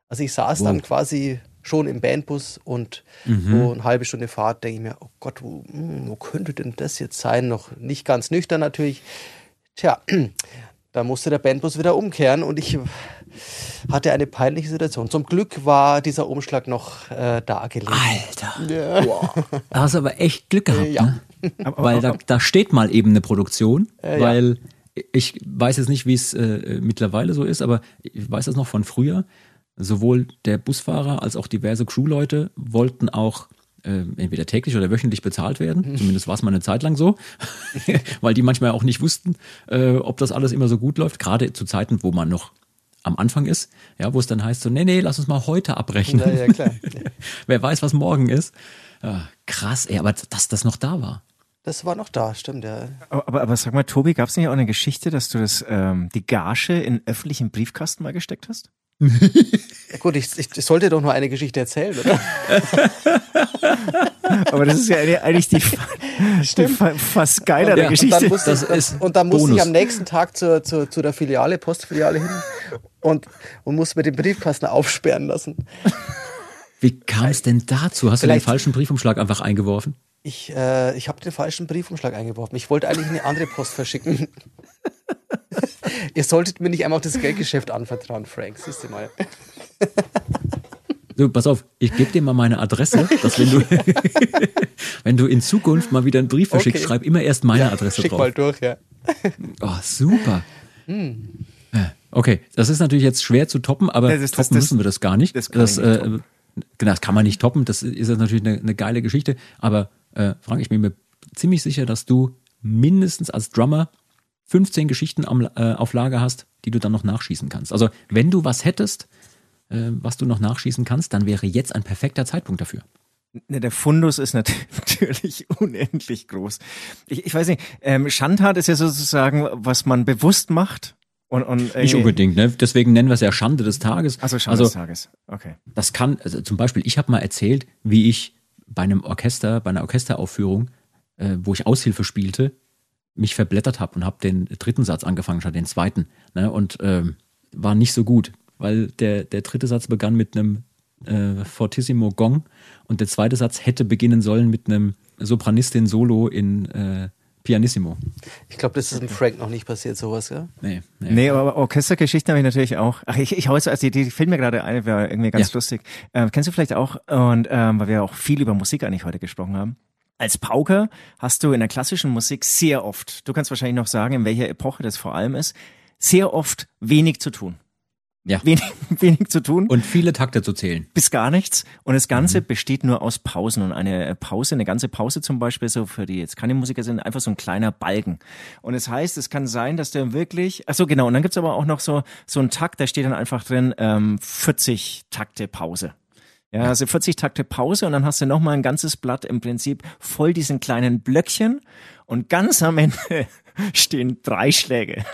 Also ich saß dann Wow. quasi schon im Bandbus und Mhm. so eine halbe Stunde Fahrt denke ich mir, oh Gott, wo, hm, wo könnte denn das jetzt sein? Noch nicht ganz nüchtern natürlich. Tja, da musste der Bandbus wieder umkehren und ich hatte eine peinliche Situation. Zum Glück war dieser Umschlag noch äh, da gelegen. Alter. Da hast du aber echt Glück gehabt, Ja. ne? Weil da, da steht mal eben eine Produktion, Äh, ja. weil ich weiß jetzt nicht, wie es äh, mittlerweile so ist, aber ich weiß das noch von früher. Sowohl der Busfahrer als auch diverse Crewleute wollten auch äh, entweder täglich oder wöchentlich bezahlt werden. Zumindest war es mal eine Zeit lang so, weil die manchmal auch nicht wussten, äh, ob das alles immer so gut läuft. Gerade zu Zeiten, wo man noch am Anfang ist, ja, wo es dann heißt so, nee, nee, lass uns mal heute abrechnen. Ja, ja, klar. Wer weiß, was morgen ist. Ja, krass, ey, aber dass das noch da war. Das war noch da, stimmt, ja. Aber, aber, aber sag mal, Tobi, gab es nicht auch eine Geschichte, dass du das, ähm, die Gage in öffentlichen Briefkasten mal gesteckt hast? Gut, ich, ich, ich sollte doch nur eine Geschichte erzählen, oder? Aber das ist ja eigentlich die, die fast geilere Ja, Geschichte. Und dann musste, Das ich, ist und dann musste Bonus. ich am nächsten Tag zur, zur, zu der Filiale, Postfiliale hin und, und musste mir den Briefkasten aufsperren lassen. Wie kam es denn dazu? Hast du den Vielleicht- falschen Briefumschlag einfach eingeworfen? Ich, äh, ich habe den falschen Briefumschlag eingeworfen. Ich wollte eigentlich eine andere Post verschicken. Ihr solltet mir nicht einmal auch das Geldgeschäft anvertrauen, Frank. Siehst du mal. Du, pass auf, ich gebe dir mal meine Adresse, dass wenn du, wenn du in Zukunft mal wieder einen Brief verschickst, Okay. schreib immer erst meine Adresse Schick drauf. mal durch, ja. Oh, super. Hm. Ja, Okay, das ist natürlich jetzt schwer zu toppen, aber Das ist- das- toppen das- müssen wir das gar nicht. das kann nicht äh, genau, das kann man nicht toppen. Das ist jetzt natürlich eine, eine geile Geschichte. Aber äh, Frank, ich bin mir ziemlich sicher, dass du mindestens als Drummer 15 Geschichten am, äh, auf Lager hast, die du dann noch nachschießen kannst. Also wenn du was hättest, äh, was du noch nachschießen kannst, dann wäre jetzt ein perfekter Zeitpunkt dafür. Ne, der Fundus ist nat- natürlich unendlich groß. Ich, ich weiß nicht, ähm, Schandtat ist ja sozusagen, was man bewusst macht. Und, und Nicht irgendwie- unbedingt, ne? Deswegen nennen wir es ja Schande des Tages. Also Schande des Tages. Okay. Das kann, also zum Beispiel, ich habe mal erzählt, wie ich bei einem Orchester, bei einer Orchesteraufführung, äh, wo ich Aushilfe spielte, mich verblättert habe und habe den dritten Satz angefangen statt den zweiten. Ne? Und ähm, war nicht so gut, weil der, der dritte Satz begann mit einem äh, Fortissimo Gong und der zweite Satz hätte beginnen sollen mit einem Sopranistin-Solo in äh, Pianissimo. Ich glaube, das ist dem Frank noch nicht passiert, sowas, ja? Nee, nee. Nee, aber Orchestergeschichten habe ich natürlich auch. Ach, ich, ich hau jetzt, also die, die fällt mir gerade ein, war irgendwie ganz Ja. lustig. Ähm, kennst du vielleicht auch, und ähm, weil wir auch viel über Musik eigentlich heute gesprochen haben. Als Pauker hast du in der klassischen Musik sehr oft, du kannst wahrscheinlich noch sagen, in welcher Epoche das vor allem ist, sehr oft wenig zu tun. Ja. Wenig, wenig zu tun. Und viele Takte zu zählen. bis gar nichts. Und das Ganze besteht nur aus Pausen. Und eine Pause, eine ganze Pause zum Beispiel, so für die jetzt keine Musiker sind, einfach so ein kleiner Balken. Und es das heißt, es kann sein, dass der wirklich, ach so genau, und dann gibt's aber auch noch so, so einen Takt, da steht dann einfach drin, ähm, 40 Takte Pause. Ja, also 40 Takte Pause und dann hast du nochmal ein ganzes Blatt im Prinzip voll diesen kleinen Blöckchen und ganz am Ende stehen drei Schläge.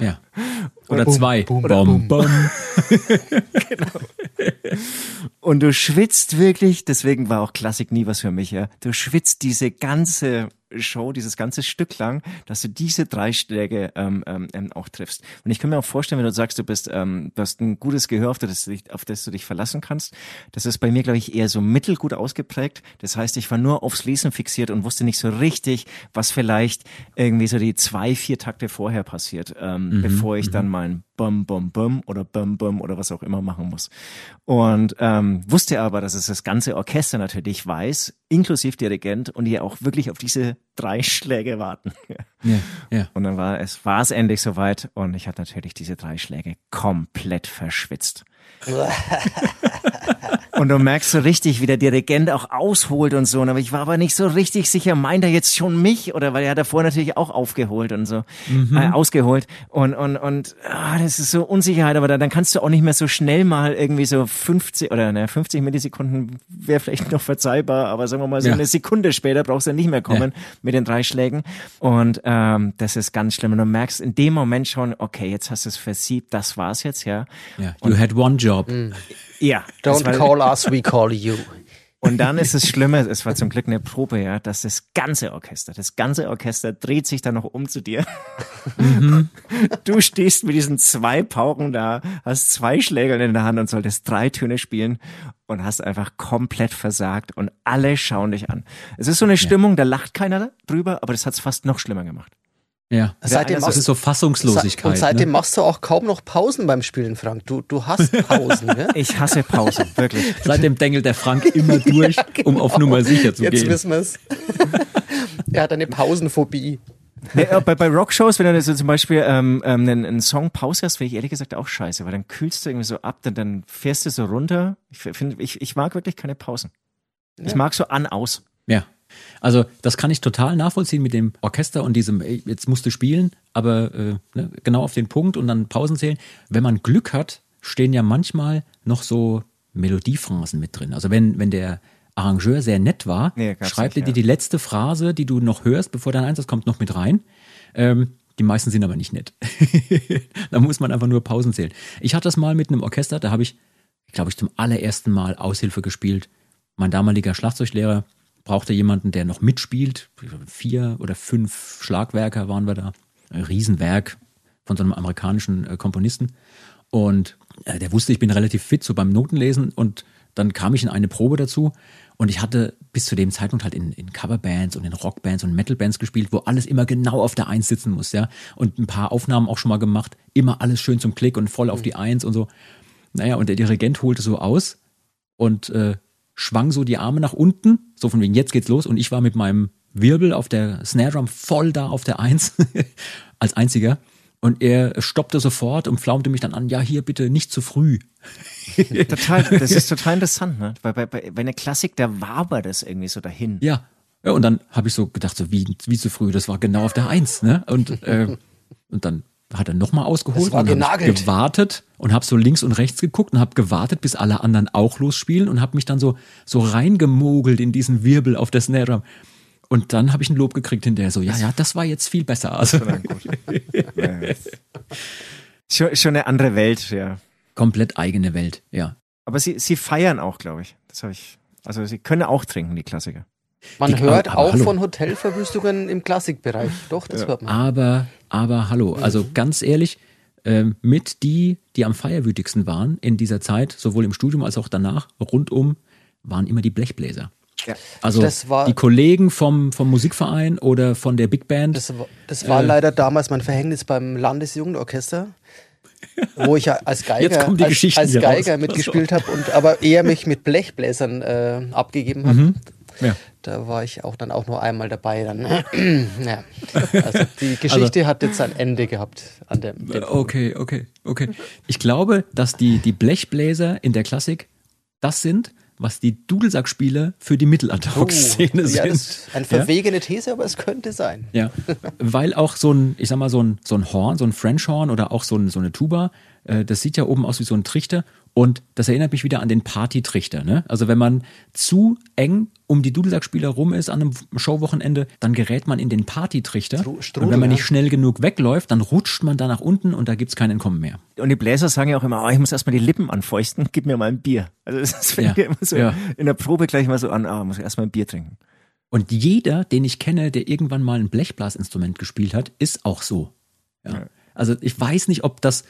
Ja. Oder Bum, zwei. bum, Bom, bom. Und du schwitzt wirklich, deswegen war auch Klassik nie was für mich, ja. Du schwitzt diese ganze Show, dieses ganze Stück lang, dass du diese drei Schläge ähm, ähm, ähm, auch triffst. Und ich kann mir auch vorstellen, wenn du sagst, du bist, ähm, du hast ein gutes Gehör, auf das, du dich, auf das du dich verlassen kannst. Das ist bei mir, glaube ich, eher so mittelgut ausgeprägt. Das heißt, ich war nur aufs Lesen fixiert und wusste nicht so richtig, was vielleicht irgendwie so die zwei, vier Takte vorher passiert, ähm, bevor ich dann mein Bum, Bum, Bum oder Bum, Bum oder was auch immer machen muss. Und ähm, wusste aber, dass es das ganze Orchester natürlich weiß, inklusive Dirigent, und die auch wirklich auf diese drei Schläge warten. Ja, ja. Und dann war es, war es endlich soweit und ich hatte natürlich diese drei Schläge komplett verschwitzt. Und du merkst so richtig, wie der Dirigent auch ausholt und so. Und Aber ich war aber nicht so richtig sicher, meint er jetzt schon mich? Oder weil er davor natürlich auch aufgeholt und so, äh, ausgeholt. Und, und, und ah, das ist so Unsicherheit, aber da, dann kannst du auch nicht mehr so schnell mal irgendwie so 50 oder ne, 50 Millisekunden wäre vielleicht noch verzeihbar, aber sagen wir mal so Ja. eine Sekunde später brauchst du nicht mehr kommen mit den drei Schlägen. Und ähm, das ist ganz schlimm. Und du merkst in dem Moment schon, okay, jetzt hast du es versiebt, das war's jetzt, ja. ja. You had one job. Ja. das Don't war- call us, we call you. Und dann ist es Schlimme, es war zum Glück eine Probe, ja, dass das ganze Orchester, das ganze Orchester dreht sich dann noch um zu dir. Du stehst mit diesen zwei Pauken da, hast zwei Schlägel in der Hand und solltest drei Töne spielen und hast einfach komplett versagt und alle schauen dich an. Es ist so eine Stimmung, da lacht keiner drüber, aber das hat es fast noch schlimmer gemacht. Ja. Seitdem das ist so Fassungslosigkeit. Und seitdem ne? machst du auch kaum noch Pausen beim Spielen, Frank. Du, du hast Pausen, gell? Ich hasse Pause, wirklich. Seitdem dengelt der Frank immer durch, um auf Nummer sicher zu Jetzt gehen. wissen wir es. er hat eine Pausenphobie. Nee, äh, bei, bei Rockshows, wenn du so zum Beispiel ähm, ähm, einen, einen Song Pause hast, finde ich ehrlich gesagt auch scheiße, weil dann kühlst du irgendwie so ab, dann, dann fährst du so runter. Ich finde, ich, ich mag wirklich keine Pausen. Ich mag so an, aus. Ja. Also das kann ich total nachvollziehen mit dem Orchester und diesem, ey, jetzt musst du spielen, aber äh, ne, genau auf den Punkt und dann Pausen zählen. Wenn man Glück hat, stehen ja manchmal noch so Melodiephrasen mit drin. Also wenn, wenn der Arrangeur sehr nett war, Nee, schreibt er dir ja. die letzte Phrase, die du noch hörst, bevor dein Einsatz kommt, noch mit rein. Ähm, Die meisten sind aber nicht nett. da muss man einfach nur Pausen zählen. Ich hatte das mal mit einem Orchester, da habe ich, glaube ich, zum allerersten Mal Aushilfe gespielt. Mein damaliger Schlagzeuglehrer brauchte jemanden, der noch mitspielt. Vier oder fünf Schlagwerker waren wir da. Ein Riesenwerk von so einem amerikanischen äh, Komponisten. Und äh, der wusste, ich bin relativ fit, so beim Notenlesen. Und dann kam ich in eine Probe dazu. Und ich hatte bis zu dem Zeitpunkt halt in, in Coverbands und in Rockbands und Metalbands gespielt, wo alles immer genau auf der Eins sitzen muss, ja. Und ein paar Aufnahmen auch schon mal gemacht. Immer alles schön zum Klick und voll auf die Eins und so. Naja, und der Dirigent holte so aus und äh, schwang so die Arme nach unten, so von wegen, jetzt geht's los. Und ich war mit meinem Wirbel auf der Snare Drum voll da auf der Eins als einziger. Und er stoppte sofort und flaumte mich dann an, ja, hier bitte nicht zu früh. total, das ist total interessant, ne? Weil bei, bei, bei einer Klassik, da wabert das irgendwie so dahin. Ja. ja und dann habe ich so gedacht, so wie, wie zu früh, das war genau auf der Eins, ne? Und, äh, und dann hat er nochmal ausgeholt war und gewartet und habe so links und rechts geguckt und habe gewartet, bis alle anderen auch losspielen und habe mich dann so so reingemogelt in diesen Wirbel auf der Snare Drum. Und dann habe ich ein Lob gekriegt hinterher so, ja, ja, das war jetzt viel besser. Also Schon, schon eine andere Welt, ja. komplett eigene Welt, ja. Aber sie, sie feiern auch, glaube ich. Das habe ich. Also sie können auch trinken, die Klassiker. Man Die- hört aber auch hallo. von Hotelverwüstungen im Klassikbereich. Doch, das hört man. Aber, aber hallo, also ganz ehrlich, ähm, mit die, die am feierwütigsten waren in dieser Zeit, sowohl im Studium als auch danach, rundum, waren immer die Blechbläser. Ja. Also Das war- die Kollegen vom, vom Musikverein oder von der Big Band. Das, war- das war leider damals mein Verhängnis beim Landesjugendorchester, wo ich ja als Geiger, als, als Geiger mitgespielt habe und aber eher mich mit Blechbläsern äh, abgegeben habe. Mhm. Ja. Da war ich auch dann auch nur einmal dabei. Dann. ja. Also die Geschichte hat jetzt ein Ende gehabt an dem. dem Okay, okay, okay. Ich glaube, dass die, die Blechbläser in der Klassik das sind, was die Dudelsackspieler für die Mittelalterrock-Szene Oh, ja, sind. das ist eine verwegene These, aber es könnte sein. Ja, weil auch so ein, ich sag mal, so ein, so ein Horn, so ein French Horn oder auch so, ein, so eine Tuba, äh, das sieht ja oben aus wie so ein Trichter und das erinnert mich wieder an den Partytrichter. Ne? Also wenn man zu eng um die Dudelsackspieler rum ist an einem Showwochenende, dann gerät man in den Partytrichter. Stru- Strudel, und wenn man ja. nicht schnell genug wegläuft, dann rutscht man da nach unten und da gibt's kein Entkommen mehr. Und die Bläser sagen ja auch immer, oh, ich muss erstmal die Lippen anfeuchten, gib mir mal ein Bier. Also das finde Ja, ich immer so ja. in der Probe gleich mal so an, ah, muss ich erstmal ein Bier trinken. Und jeder, den ich kenne, der irgendwann mal ein Blechblasinstrument gespielt hat, ist auch so. Ja. Also ich weiß nicht, ob das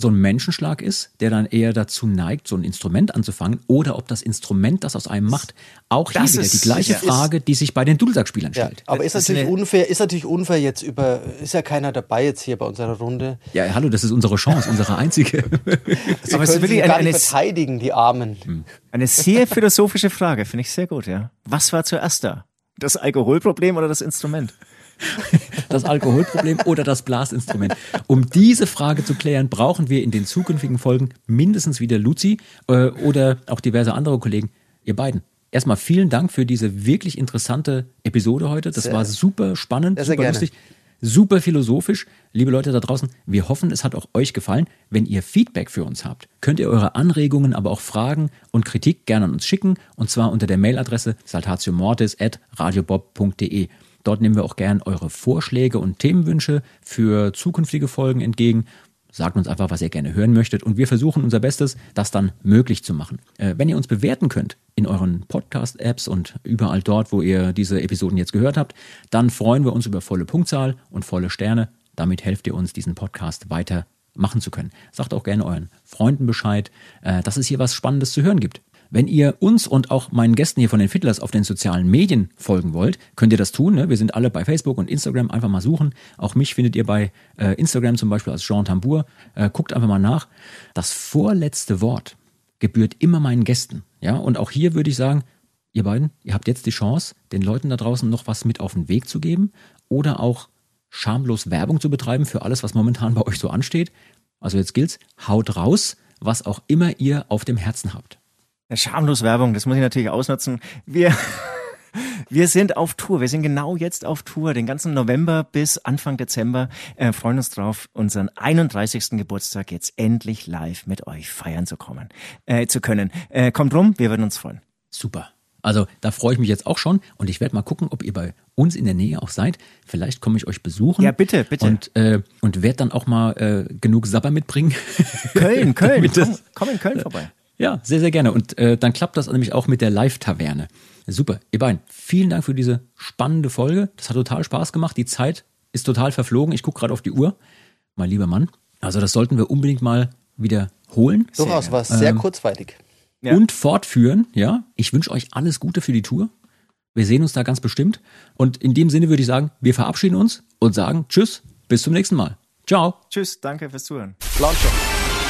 so ein Menschenschlag ist, der dann eher dazu neigt, so ein Instrument anzufangen, oder ob das Instrument das aus einem macht. Auch hier Das wieder ist- die gleiche ist- Frage, die sich bei den Dudelsackspielern Ja, stellt. aber ist Das ist natürlich unfair, ist natürlich unfair jetzt über, ist ja keiner dabei jetzt hier bei unserer Runde. Ja, hallo, das ist unsere Chance, unsere einzige. Sie Aber es ist können wirklich eine- gar nicht eine- verteidigen, die Armen. Hm. Eine sehr philosophische Frage, finde ich sehr gut, ja. Was war zuerst da? Das Alkoholproblem oder das Instrument? das Alkoholproblem oder das Blasinstrument. Um diese Frage zu klären, brauchen wir in den zukünftigen Folgen mindestens wieder Luzi äh, oder auch diverse andere Kollegen, ihr beiden. Erstmal vielen Dank für diese wirklich interessante Episode heute. Das Sehr- war super spannend, super gerne. lustig, super philosophisch. Liebe Leute da draußen, wir hoffen, es hat auch euch gefallen. Wenn ihr Feedback für uns habt, könnt ihr eure Anregungen, aber auch Fragen und Kritik gerne an uns schicken. Und zwar unter der Mailadresse saltatiomortis.radiobob.de. Dort nehmen wir auch gern eure Vorschläge und Themenwünsche für zukünftige Folgen entgegen. Sagt uns einfach, was ihr gerne hören möchtet und wir versuchen unser Bestes, das dann möglich zu machen. Äh, wenn ihr uns bewerten könnt in euren Podcast-Apps und überall dort, wo ihr diese Episoden jetzt gehört habt, dann freuen wir uns über volle Punktzahl und volle Sterne. Damit helft ihr uns, diesen Podcast weiter machen zu können. Sagt auch gerne euren Freunden Bescheid, äh, dass es hier was Spannendes zu hören gibt. Wenn ihr uns und auch meinen Gästen hier von den Fiddlers auf den sozialen Medien folgen wollt, könnt ihr das tun. Ne? Wir sind alle bei Facebook und Instagram. Einfach mal suchen. Auch mich findet ihr bei äh, Instagram zum Beispiel als Jean Tambour. Äh, guckt einfach mal nach. Das vorletzte Wort gebührt immer meinen Gästen. Ja, und auch hier würde ich sagen, ihr beiden, ihr habt jetzt die Chance, den Leuten da draußen noch was mit auf den Weg zu geben oder auch schamlos Werbung zu betreiben für alles, was momentan bei euch so ansteht. Also jetzt gilt's, haut raus, was auch immer ihr auf dem Herzen habt. Schamlos Werbung, das muss ich natürlich ausnutzen. Wir, wir sind auf Tour. Wir sind genau jetzt auf Tour, den ganzen November bis Anfang Dezember. Äh, freuen uns drauf, unseren 31. Geburtstag jetzt endlich live mit euch feiern zu kommen, äh, zu können. Äh, kommt rum, wir würden uns freuen. Super. Also da freue ich mich jetzt auch schon und ich werde mal gucken, ob ihr bei uns in der Nähe auch seid. Vielleicht komme ich euch besuchen. Ja, bitte, bitte. Und, äh, und werde dann auch mal äh, genug Sabber mitbringen. Köln, Köln, komm, komm in Köln vorbei. Ja, sehr, sehr gerne. Und äh, dann klappt das nämlich auch mit der Live-Taverne. Super. Ihr beiden, vielen Dank für diese spannende Folge. Das hat total Spaß gemacht. Die Zeit ist total verflogen. Ich gucke gerade auf die Uhr. Mein lieber Mann. Also das sollten wir unbedingt mal wiederholen Durchaus war es sehr kurzweilig. Ja. und fortführen. Ja, ich wünsche euch alles Gute für die Tour. Wir sehen uns da ganz bestimmt. Und in dem Sinne würde ich sagen, wir verabschieden uns und sagen Tschüss, bis zum nächsten Mal. Ciao. Tschüss, danke fürs Zuhören. Launcher.